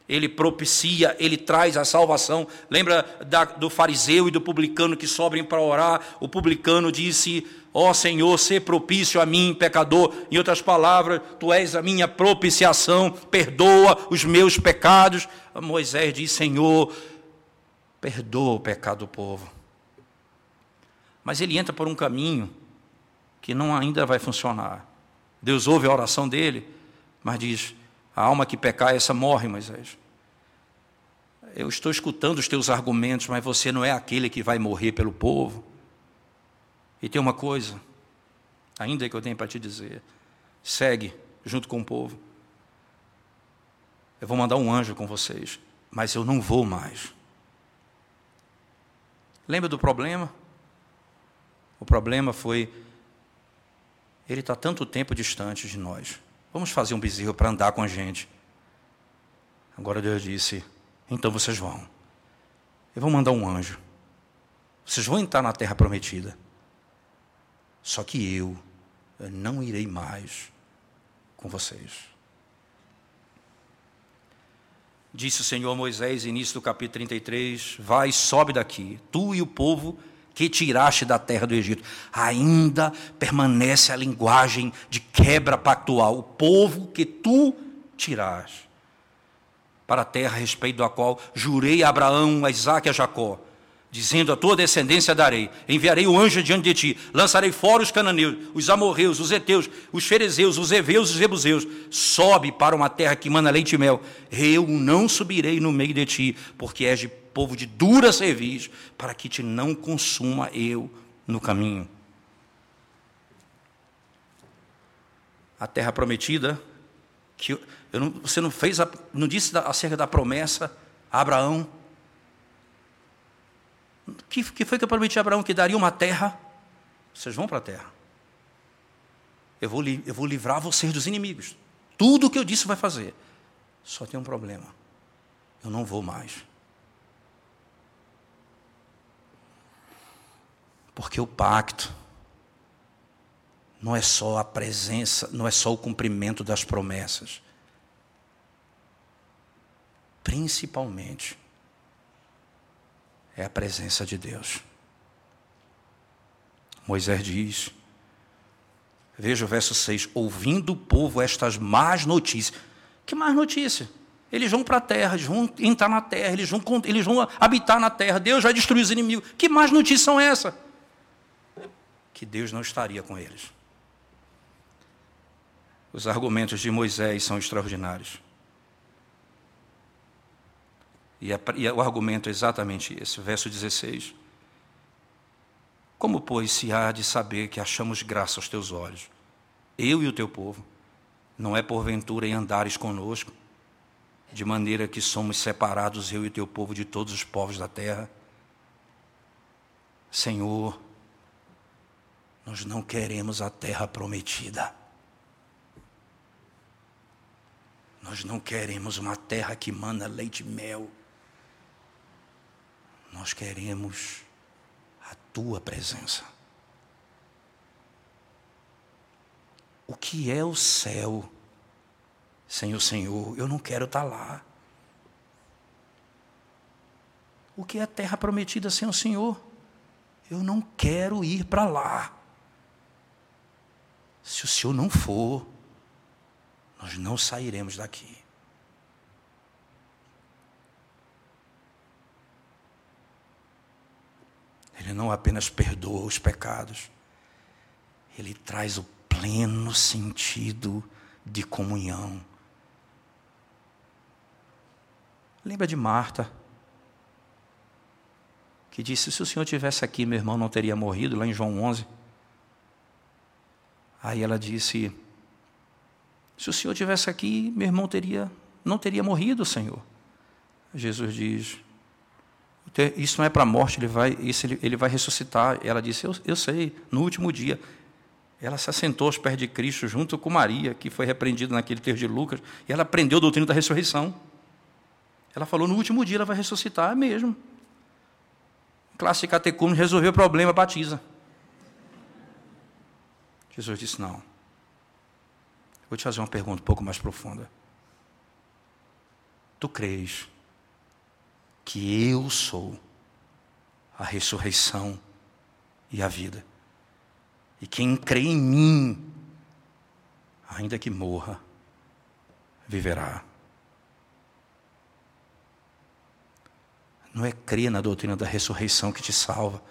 Ele propicia, ele traz a salvação. Lembra da, do fariseu e do publicano que sobem para orar? O publicano disse: Ó oh, Senhor, ser propício a mim, pecador. Em outras palavras, tu és a minha propiciação, perdoa os meus pecados. Moisés diz: Senhor, perdoa o pecado do povo. Mas ele entra por um caminho que não ainda vai funcionar. Deus ouve a oração dele, mas diz: a alma que pecar, essa morre, Moisés. Eu estou escutando os teus argumentos, mas você não é aquele que vai morrer pelo povo. E tem uma coisa, ainda que eu tenho para te dizer: segue junto com o povo. Eu vou mandar um anjo com vocês, mas eu não vou mais. Lembra do problema? O problema foi, ele está tanto tempo distante de nós. Vamos fazer um bezerro para andar com a gente. Agora Deus disse: então vocês vão. Eu vou mandar um anjo. Vocês vão entrar na terra prometida. Só que eu, eu não irei mais com vocês. Disse o Senhor Moisés, início do capítulo 33: Vai, sobe daqui, tu e o povo que tiraste da terra do Egito. Ainda permanece a linguagem de quebra pactual. O povo que tu tiraste para a terra a respeito da qual jurei a Abraão, a Isaac e a Jacó, dizendo a tua descendência darei, enviarei o anjo diante de ti, lançarei fora os cananeus, os amorreus, os heteus, os ferezeus, os heveus e os jebuseus, sobe para uma terra que mana leite e mel, eu não subirei no meio de ti, porque és de povo de dura cerviz, para que te não consuma eu no caminho. A terra prometida, que não, você não fez, a, não disse acerca da promessa a Abraão. Que, que foi que eu prometi a Abraão? Que daria uma terra. Vocês vão para a terra. Eu vou, eu vou livrar vocês dos inimigos. Tudo o que eu disse vai fazer. Só tem um problema. Eu não vou mais. Porque o pacto não é só a presença, não é só o cumprimento das promessas. Principalmente é a presença de Deus. Moisés diz, veja o verso 6: ouvindo o povo estas más notícias. Que más notícia? Eles vão para a terra, eles vão entrar na terra, eles vão, eles vão habitar na terra, Deus vai destruir os inimigos. Que más notícias são essas? Que Deus não estaria com eles. Os argumentos de Moisés são extraordinários. E, a, e o argumento é exatamente esse, verso 16. Como, pois, se há de saber que achamos graça aos teus olhos, eu e o teu povo, não é porventura em andares conosco, de maneira que somos separados, eu e o teu povo, de todos os povos da terra? Senhor, nós não queremos a terra prometida. Nós não queremos uma terra que manda leite e mel. Nós queremos a tua presença. O que é o céu sem o Senhor? Eu não quero estar lá. O que é a terra prometida sem o Senhor? Eu não quero ir para lá. Se o Senhor não for, nós não sairemos daqui. Ele não apenas perdoa os pecados, ele traz o pleno sentido de comunhão. Lembra de Marta, que disse: Se o Senhor tivesse aqui, meu irmão não teria morrido, lá em João 11. Aí ela disse: Se o Senhor tivesse aqui, meu irmão teria, não teria morrido, Senhor. Jesus diz: Isso não é para a morte, ele vai, isso ele, ele vai ressuscitar. Ela disse: eu, eu sei, no último dia. Ela se assentou aos pés de Cristo junto com Maria, que foi repreendida naquele texto de Lucas, e ela aprendeu a doutrina da ressurreição. Ela falou: no último dia ela vai ressuscitar é mesmo. Classe de catecúmenos resolveu o problema, batiza. Jesus disse: não. Vou te fazer uma pergunta um pouco mais profunda. Tu crês que eu sou a ressurreição e a vida? E quem crê em mim, ainda que morra, viverá. Não é crer na doutrina da ressurreição que te salva,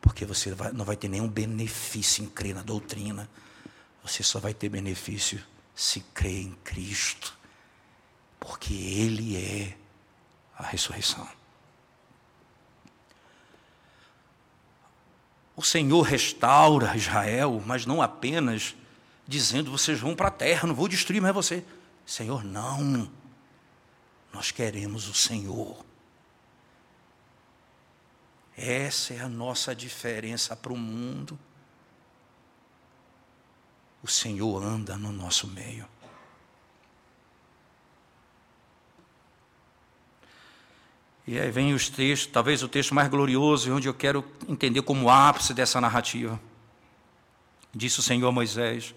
porque você não vai ter nenhum benefício em crer na doutrina. Você só vai ter benefício se crer em Cristo, porque Ele é a ressurreição. O Senhor restaura Israel, mas não apenas dizendo: vocês vão para a terra, não vou destruir mais você. Senhor, não. Nós queremos o Senhor. Essa é a nossa diferença para o mundo. O Senhor anda no nosso meio. E aí vem os textos, talvez o texto mais glorioso, onde eu quero entender como ápice dessa narrativa. Disse o Senhor a Moisés: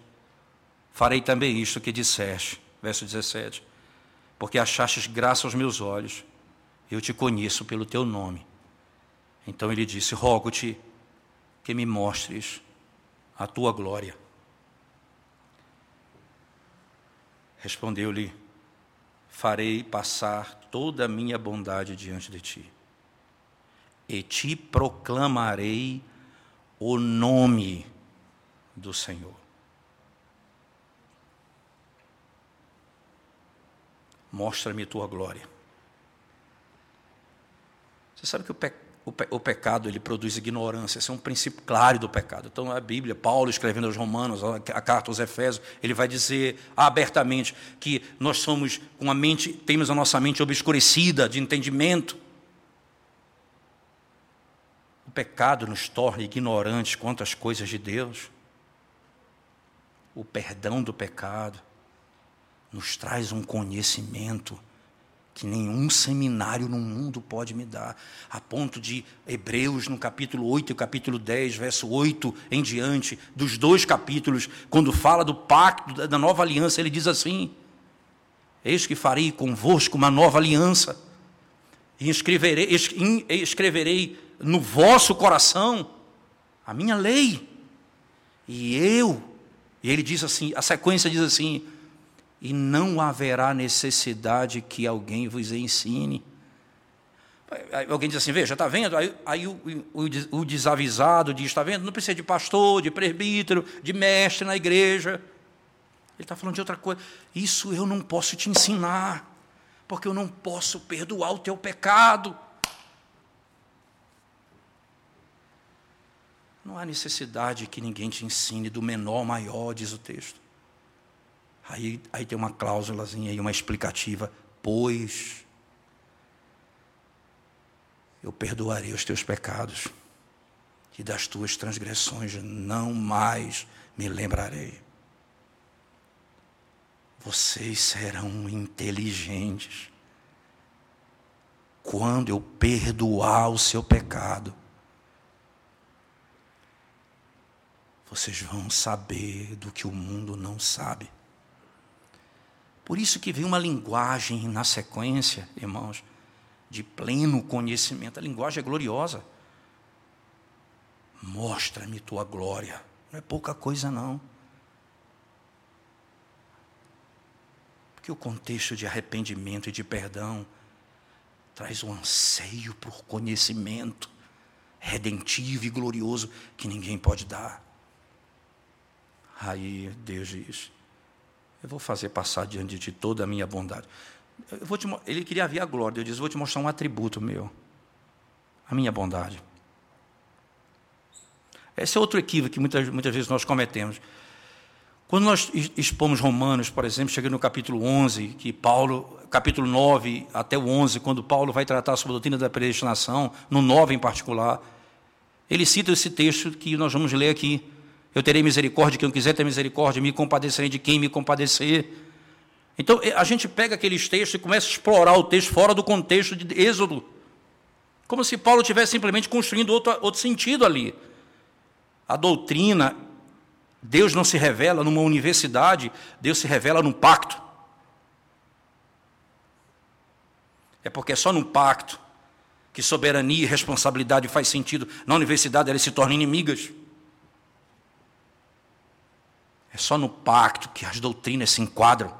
Farei também isto que disseste, verso 17, porque achastes graça aos meus olhos, eu te conheço pelo teu nome então ele disse: Rogo-te que me mostres a tua glória. Respondeu-lhe: Farei passar toda a minha bondade diante de ti, e te proclamarei o nome do Senhor. Mostra-me tua glória. Você sabe que o pecado o, pe o, pecado ele produz ignorância. Esse é um princípio claro do pecado. Então, a Bíblia, Paulo escrevendo aos Romanos, a carta aos Efésios, ele vai dizer abertamente que nós somos com a mente, temos a nossa mente obscurecida de entendimento. O pecado nos torna ignorantes quanto às coisas de Deus. O perdão do pecado nos traz um conhecimento que nenhum seminário no mundo pode me dar, a ponto de Hebreus, no capítulo 8 e capítulo 10, verso 8 em diante, dos dois capítulos, quando fala do pacto, da nova aliança, ele diz assim: Eis que farei convosco uma nova aliança, e escreverei, escreverei no vosso coração a minha lei, e eu, e ele diz assim, a sequência diz assim: e não haverá necessidade que alguém vos ensine. Alguém diz assim, veja, está vendo? Aí, aí o, o, o, desavisado diz, está vendo? Não precisa de pastor, de presbítero, de mestre na igreja. Ele está falando de outra coisa. Isso eu não posso te ensinar, porque eu não posso perdoar o teu pecado. Não há necessidade que ninguém te ensine do menor ao maior, diz o texto. Aí, aí tem uma cláusulazinha aí, uma explicativa. Pois eu perdoarei os teus pecados e das tuas transgressões não mais me lembrarei. Vocês serão inteligentes quando eu perdoar o seu pecado. Vocês vão saber do que o mundo não sabe. Por isso que vem uma linguagem na sequência, irmãos, de pleno conhecimento. A linguagem é gloriosa. Mostra-me tua glória. Não é pouca coisa, não. Porque o contexto de arrependimento e de perdão traz um anseio por conhecimento redentivo e glorioso que ninguém pode dar. Aí Deus diz: Eu vou fazer passar diante de toda a minha bondade. Te, ele queria ver a glória. Deus diz: Vou te mostrar um atributo meu, a minha bondade. Esse é outro equívoco que muitas, muitas vezes nós cometemos. Quando nós expomos Romanos, por exemplo, chegando no capítulo 11, que Paulo, capítulo 9 até o 11, quando Paulo vai tratar sobre a doutrina da predestinação, no 9 em particular, ele cita esse texto que nós vamos ler aqui. Eu terei misericórdia de quem quiser ter misericórdia, me compadecerei de quem me compadecer. Então, a gente pega aqueles textos e começa a explorar o texto fora do contexto de Êxodo. Como se Paulo estivesse simplesmente construindo outro, outro sentido ali. A doutrina, Deus não se revela numa universidade, Deus se revela num pacto. É porque é só num pacto que soberania e responsabilidade faz sentido. Na universidade elas se tornam inimigas. É só no pacto que as doutrinas se enquadram.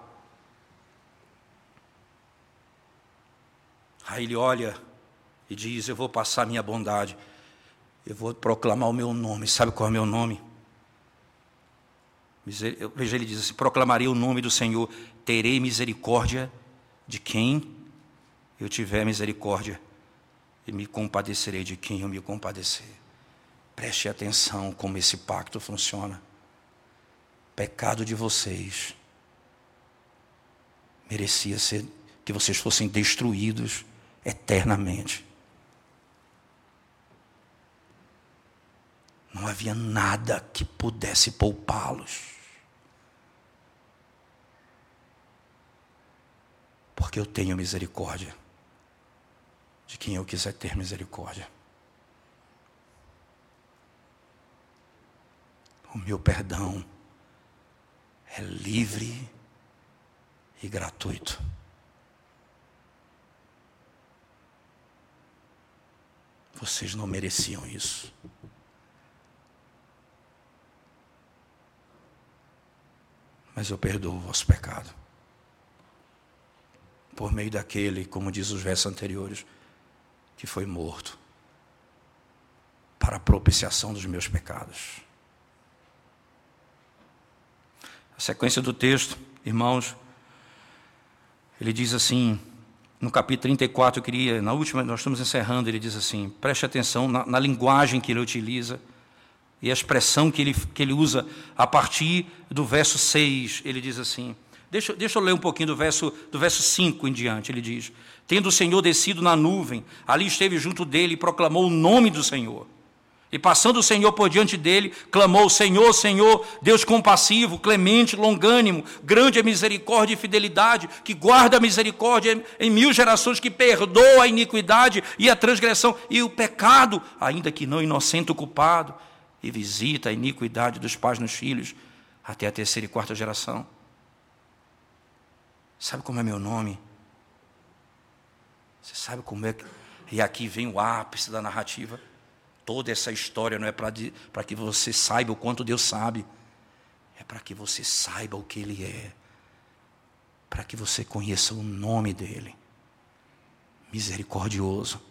Aí ele olha e diz: Eu vou passar minha bondade, eu vou proclamar o meu nome. Sabe qual é o meu nome? Veja, ele diz assim: Proclamarei o nome do Senhor, terei misericórdia de quem eu tiver misericórdia, e me compadecerei de quem eu me compadecer. Preste atenção como esse pacto funciona pecado de vocês merecia ser que vocês fossem destruídos eternamente. Não havia nada que pudesse poupá-los. Porque eu tenho misericórdia de quem eu quiser ter misericórdia. O meu perdão é livre e gratuito. Vocês não mereciam isso. Mas eu perdoo o vosso pecado. Por meio daquele, como diz os versos anteriores, que foi morto para propiciação dos meus pecados. A sequência do texto, irmãos, ele diz assim, no capítulo 34, eu queria, na última, nós estamos encerrando, ele diz assim: preste atenção na, na linguagem que ele utiliza e a expressão que ele, que ele usa a partir do verso 6. Ele diz assim: deixa, deixa eu ler um pouquinho do verso, do verso 5 em diante. Ele diz: Tendo o Senhor descido na nuvem, ali esteve junto dele e proclamou o nome do Senhor. E passando o Senhor por diante dele, clamou: Senhor, Senhor, Deus compassivo, clemente, longânimo, grande é misericórdia e fidelidade, que guarda a misericórdia em mil gerações, que perdoa a iniquidade e a transgressão e o pecado, ainda que não inocente o culpado, e visita a iniquidade dos pais nos filhos, até a terceira e quarta geração. Sabe como é meu nome? Você sabe como é que. E aqui vem o ápice da narrativa. Toda essa história não é para que você saiba o quanto Deus sabe, é para que você saiba o que Ele é, para que você conheça o nome dEle. Misericordioso,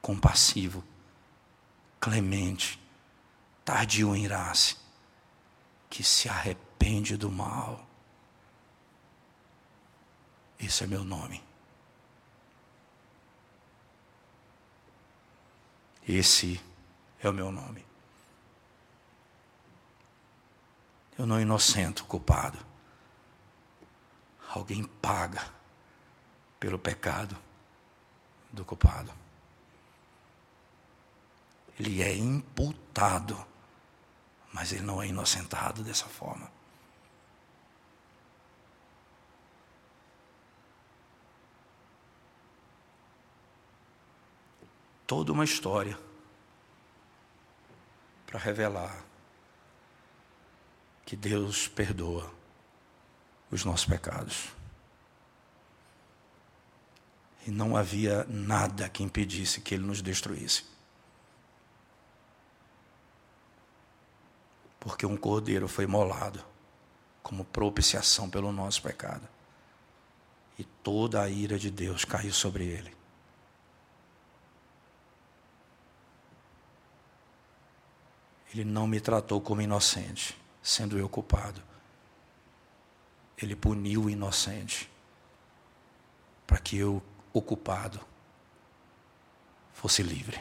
compassivo, clemente, tardio em irar-se, que se arrepende do mal. Esse é meu nome. Esse é o meu nome. Eu não inocento o culpado. Alguém paga pelo pecado do culpado. Ele é imputado, mas ele não é inocentado dessa forma. Toda uma história para revelar que Deus perdoa os nossos pecados. E não havia nada que impedisse que Ele nos destruísse. Porque um cordeiro foi molado como propiciação pelo nosso pecado. E toda a ira de Deus caiu sobre ele. Ele não me tratou como inocente, sendo eu culpado. Ele puniu o inocente, para que eu, o culpado, fosse livre.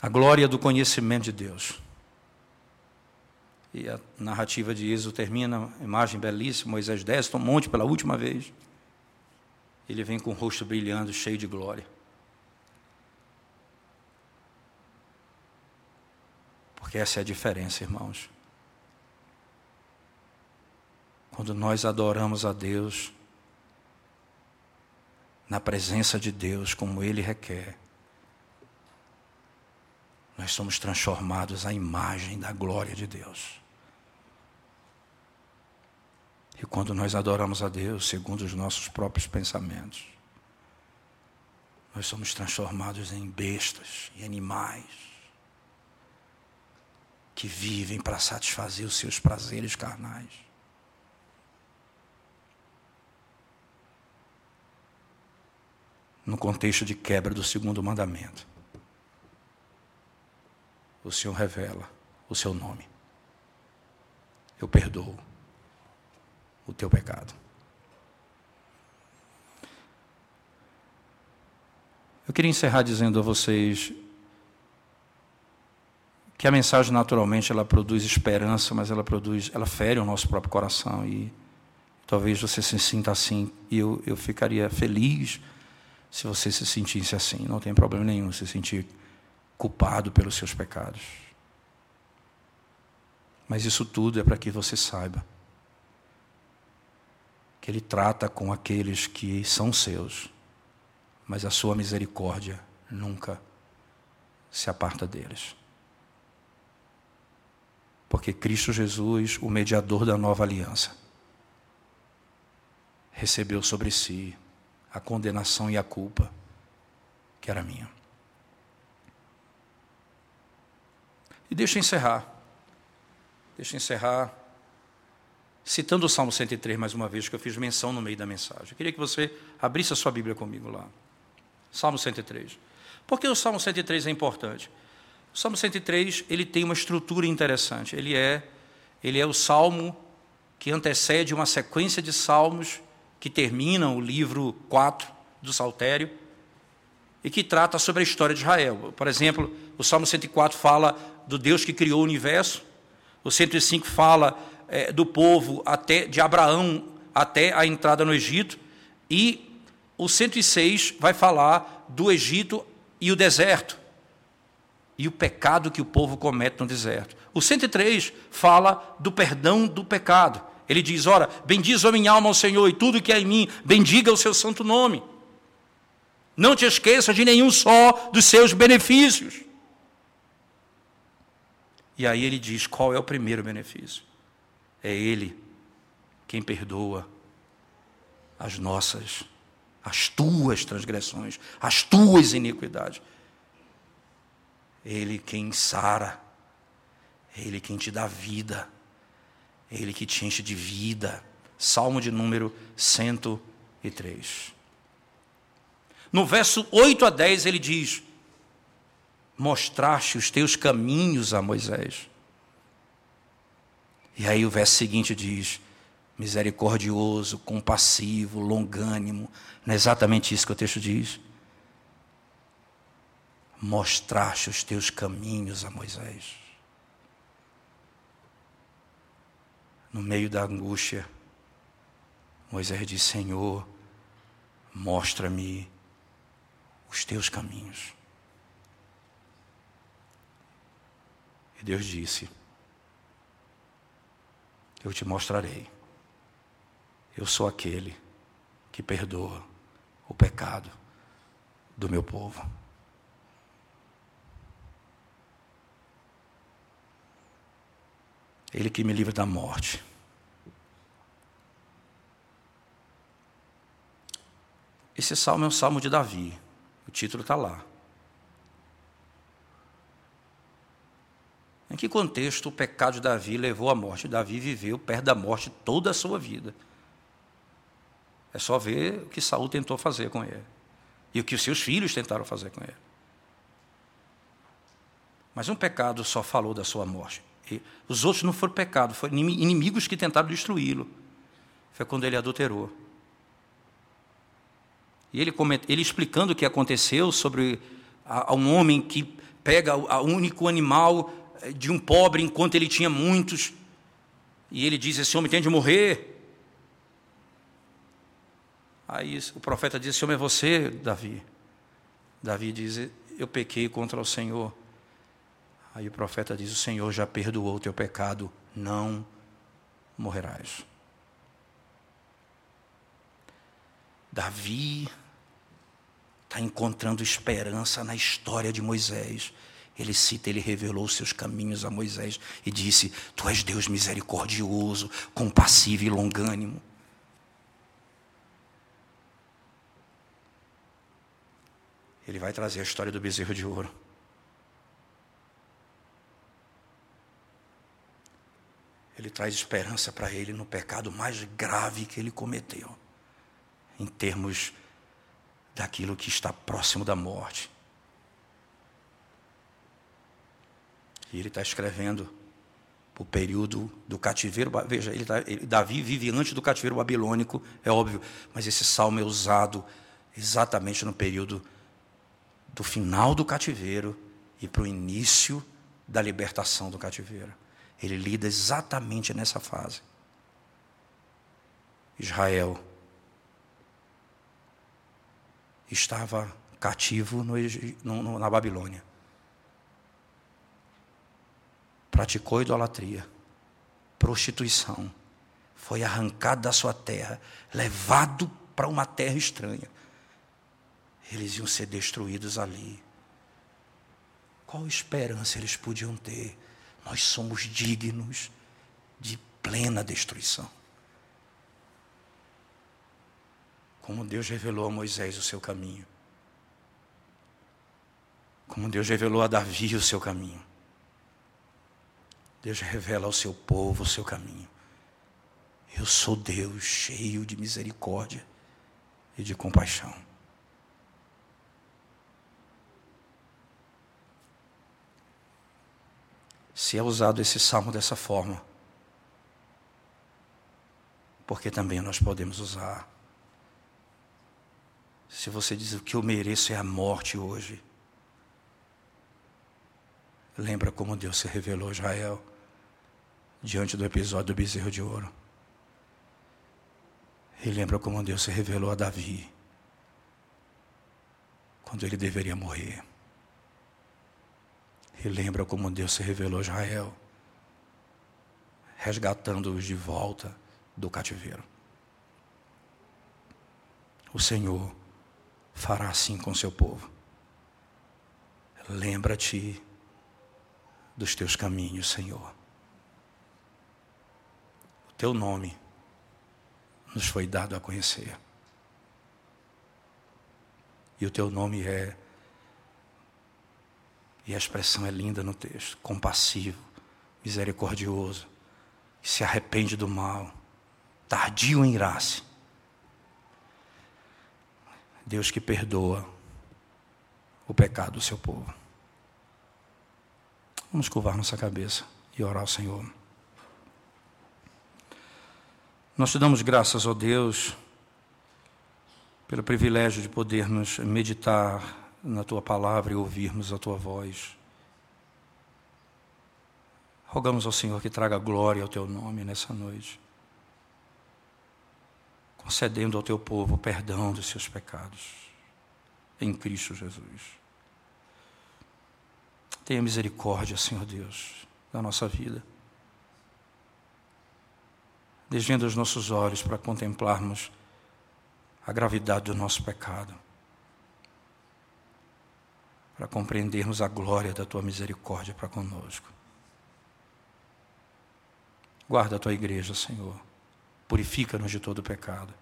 A glória do conhecimento de Deus. E a narrativa de Êxodo termina, imagem belíssima, Moisés desce um monte pela última vez. Ele vem com o rosto brilhando, cheio de glória. Porque essa é a diferença, irmãos. Quando nós adoramos a Deus, na presença de Deus, como Ele requer, nós somos transformados à imagem da glória de Deus. E quando nós adoramos a Deus segundo os nossos próprios pensamentos, nós somos transformados em bestas e animais que vivem para satisfazer os seus prazeres carnais. No contexto de quebra do segundo mandamento o Senhor revela o seu nome. Eu perdoo o teu pecado. Eu queria encerrar dizendo a vocês que a mensagem naturalmente ela produz esperança, mas ela produz, ela fere o nosso próprio coração e talvez você se sinta assim e eu, eu ficaria feliz se você se sentisse assim. Não tem problema nenhum se sentir culpado pelos seus pecados. Mas isso tudo é para que você saiba que Ele trata com aqueles que são seus, mas a sua misericórdia nunca se aparta deles. Porque Cristo Jesus, o mediador da nova aliança, recebeu sobre si a condenação e a culpa que era minha. E deixa eu encerrar. Deixa eu encerrar citando o Salmo 103 mais uma vez, que eu fiz menção no meio da mensagem. Eu queria que você abrisse a sua Bíblia comigo lá. Salmo 103. Por que o Salmo 103 é importante? O Salmo 103 ele tem uma estrutura interessante. Ele é, ele é o salmo que antecede uma sequência de salmos que terminam o livro 4 do Saltério e que trata sobre a história de Israel. Por exemplo, o Salmo 104 fala do Deus que criou o universo, o 105 fala é, do povo até de Abraão até a entrada no Egito, e o 106 vai falar do Egito e o deserto, e o pecado que o povo comete no deserto. O 103 fala do perdão do pecado. Ele diz: Ora, bendiz a minha alma ao Senhor, e tudo que é em mim, bendiga o seu santo nome. Não te esqueça de nenhum só dos seus benefícios. E aí ele diz: qual é o primeiro benefício? É Ele quem perdoa as nossas, as tuas transgressões, as tuas iniquidades. Ele quem sara, Ele quem te dá vida, Ele que te enche de vida. Salmo de número 103. No verso 8 a 10 ele diz: Mostraste os teus caminhos a Moisés. E aí o verso seguinte diz: misericordioso, compassivo, longânimo. Não é exatamente isso que o texto diz? Mostraste os teus caminhos a Moisés. No meio da angústia, Moisés diz: Senhor, mostra-me os teus caminhos. E Deus disse: Eu te mostrarei. Eu sou aquele que perdoa o pecado do meu povo. Ele que me livra da morte. Esse salmo é um salmo de Davi. O título está lá. Em que contexto o pecado de Davi levou à morte? Davi viveu perto da morte toda a sua vida. É só ver o que Saul tentou fazer com ele. E o que os seus filhos tentaram fazer com ele. Mas um pecado só falou da sua morte. Os outros não foram pecado, foram inimigos que tentaram destruí-lo. Foi quando ele adulterou. E ele, ele explicando o que aconteceu sobre a, a um homem que pega o único animal eh, de um pobre enquanto ele tinha muitos. E ele diz: Esse homem tem de morrer. Aí o profeta diz: Esse homem é você, Davi. Davi diz: Eu pequei contra o Senhor. Aí o profeta diz: O Senhor já perdoou o teu pecado, não morrerás. Davi está encontrando esperança na história de Moisés. Ele cita, ele revelou seus caminhos a Moisés e disse: Tu és Deus misericordioso, compassivo e longânimo. Ele vai trazer a história do bezerro de ouro. Ele traz esperança para ele no pecado mais grave que ele cometeu, em termos daquilo que está próximo da morte. E ele está escrevendo o período do cativeiro. Veja, ele tá, ele, Davi vive antes do cativeiro babilônico, é óbvio, mas esse salmo é usado exatamente no período do final do cativeiro e para o início da libertação do cativeiro. Ele lida exatamente nessa fase. Israel estava cativo no, no, na Babilônia. Praticou idolatria, prostituição, foi arrancado da sua terra, levado para uma terra estranha eles iam ser destruídos ali. Qual esperança eles podiam ter? Nós somos dignos de plena destruição. Como Deus revelou a Moisés o seu caminho. Como Deus revelou a Davi o seu caminho. Deus revela ao seu povo o seu caminho. Eu sou Deus cheio de misericórdia e de compaixão. Se é usado esse salmo dessa forma, porque também nós podemos usar. Se você diz o que eu mereço é a morte hoje, lembra como Deus se revelou a Israel diante do episódio do bezerro de ouro. E lembra como Deus se revelou a Davi quando ele deveria morrer. E lembra como Deus se revelou a Israel, resgatando-os de volta do cativeiro. O Senhor fará assim com seu povo. Lembra-te dos teus caminhos, Senhor. O teu nome nos foi dado a conhecer. E o teu nome é e a expressão é linda no texto: compassivo, misericordioso, que se arrepende do mal, tardio em irar-se. Deus que perdoa o pecado do seu povo. Vamos curvar nossa cabeça e orar ao Senhor. Nós te damos graças, ó Deus, pelo privilégio de podermos meditar na tua palavra e ouvirmos a tua voz. Rogamos ao Senhor que traga glória ao teu nome nessa noite, concedendo ao teu povo perdão dos seus pecados, em Cristo Jesus. Tenha misericórdia, Senhor Deus, da nossa vida. Desvenda os nossos olhos para contemplarmos a gravidade do nosso pecado para compreendermos a glória da tua misericórdia para conosco. Guarda a tua igreja, Senhor. Purifica-nos de todo pecado.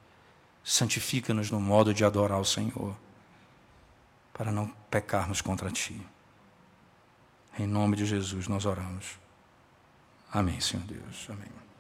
Santifica-nos no modo de adorar o Senhor, para não pecarmos contra ti. Em nome de Jesus nós oramos. Amém, Senhor Deus. Amém.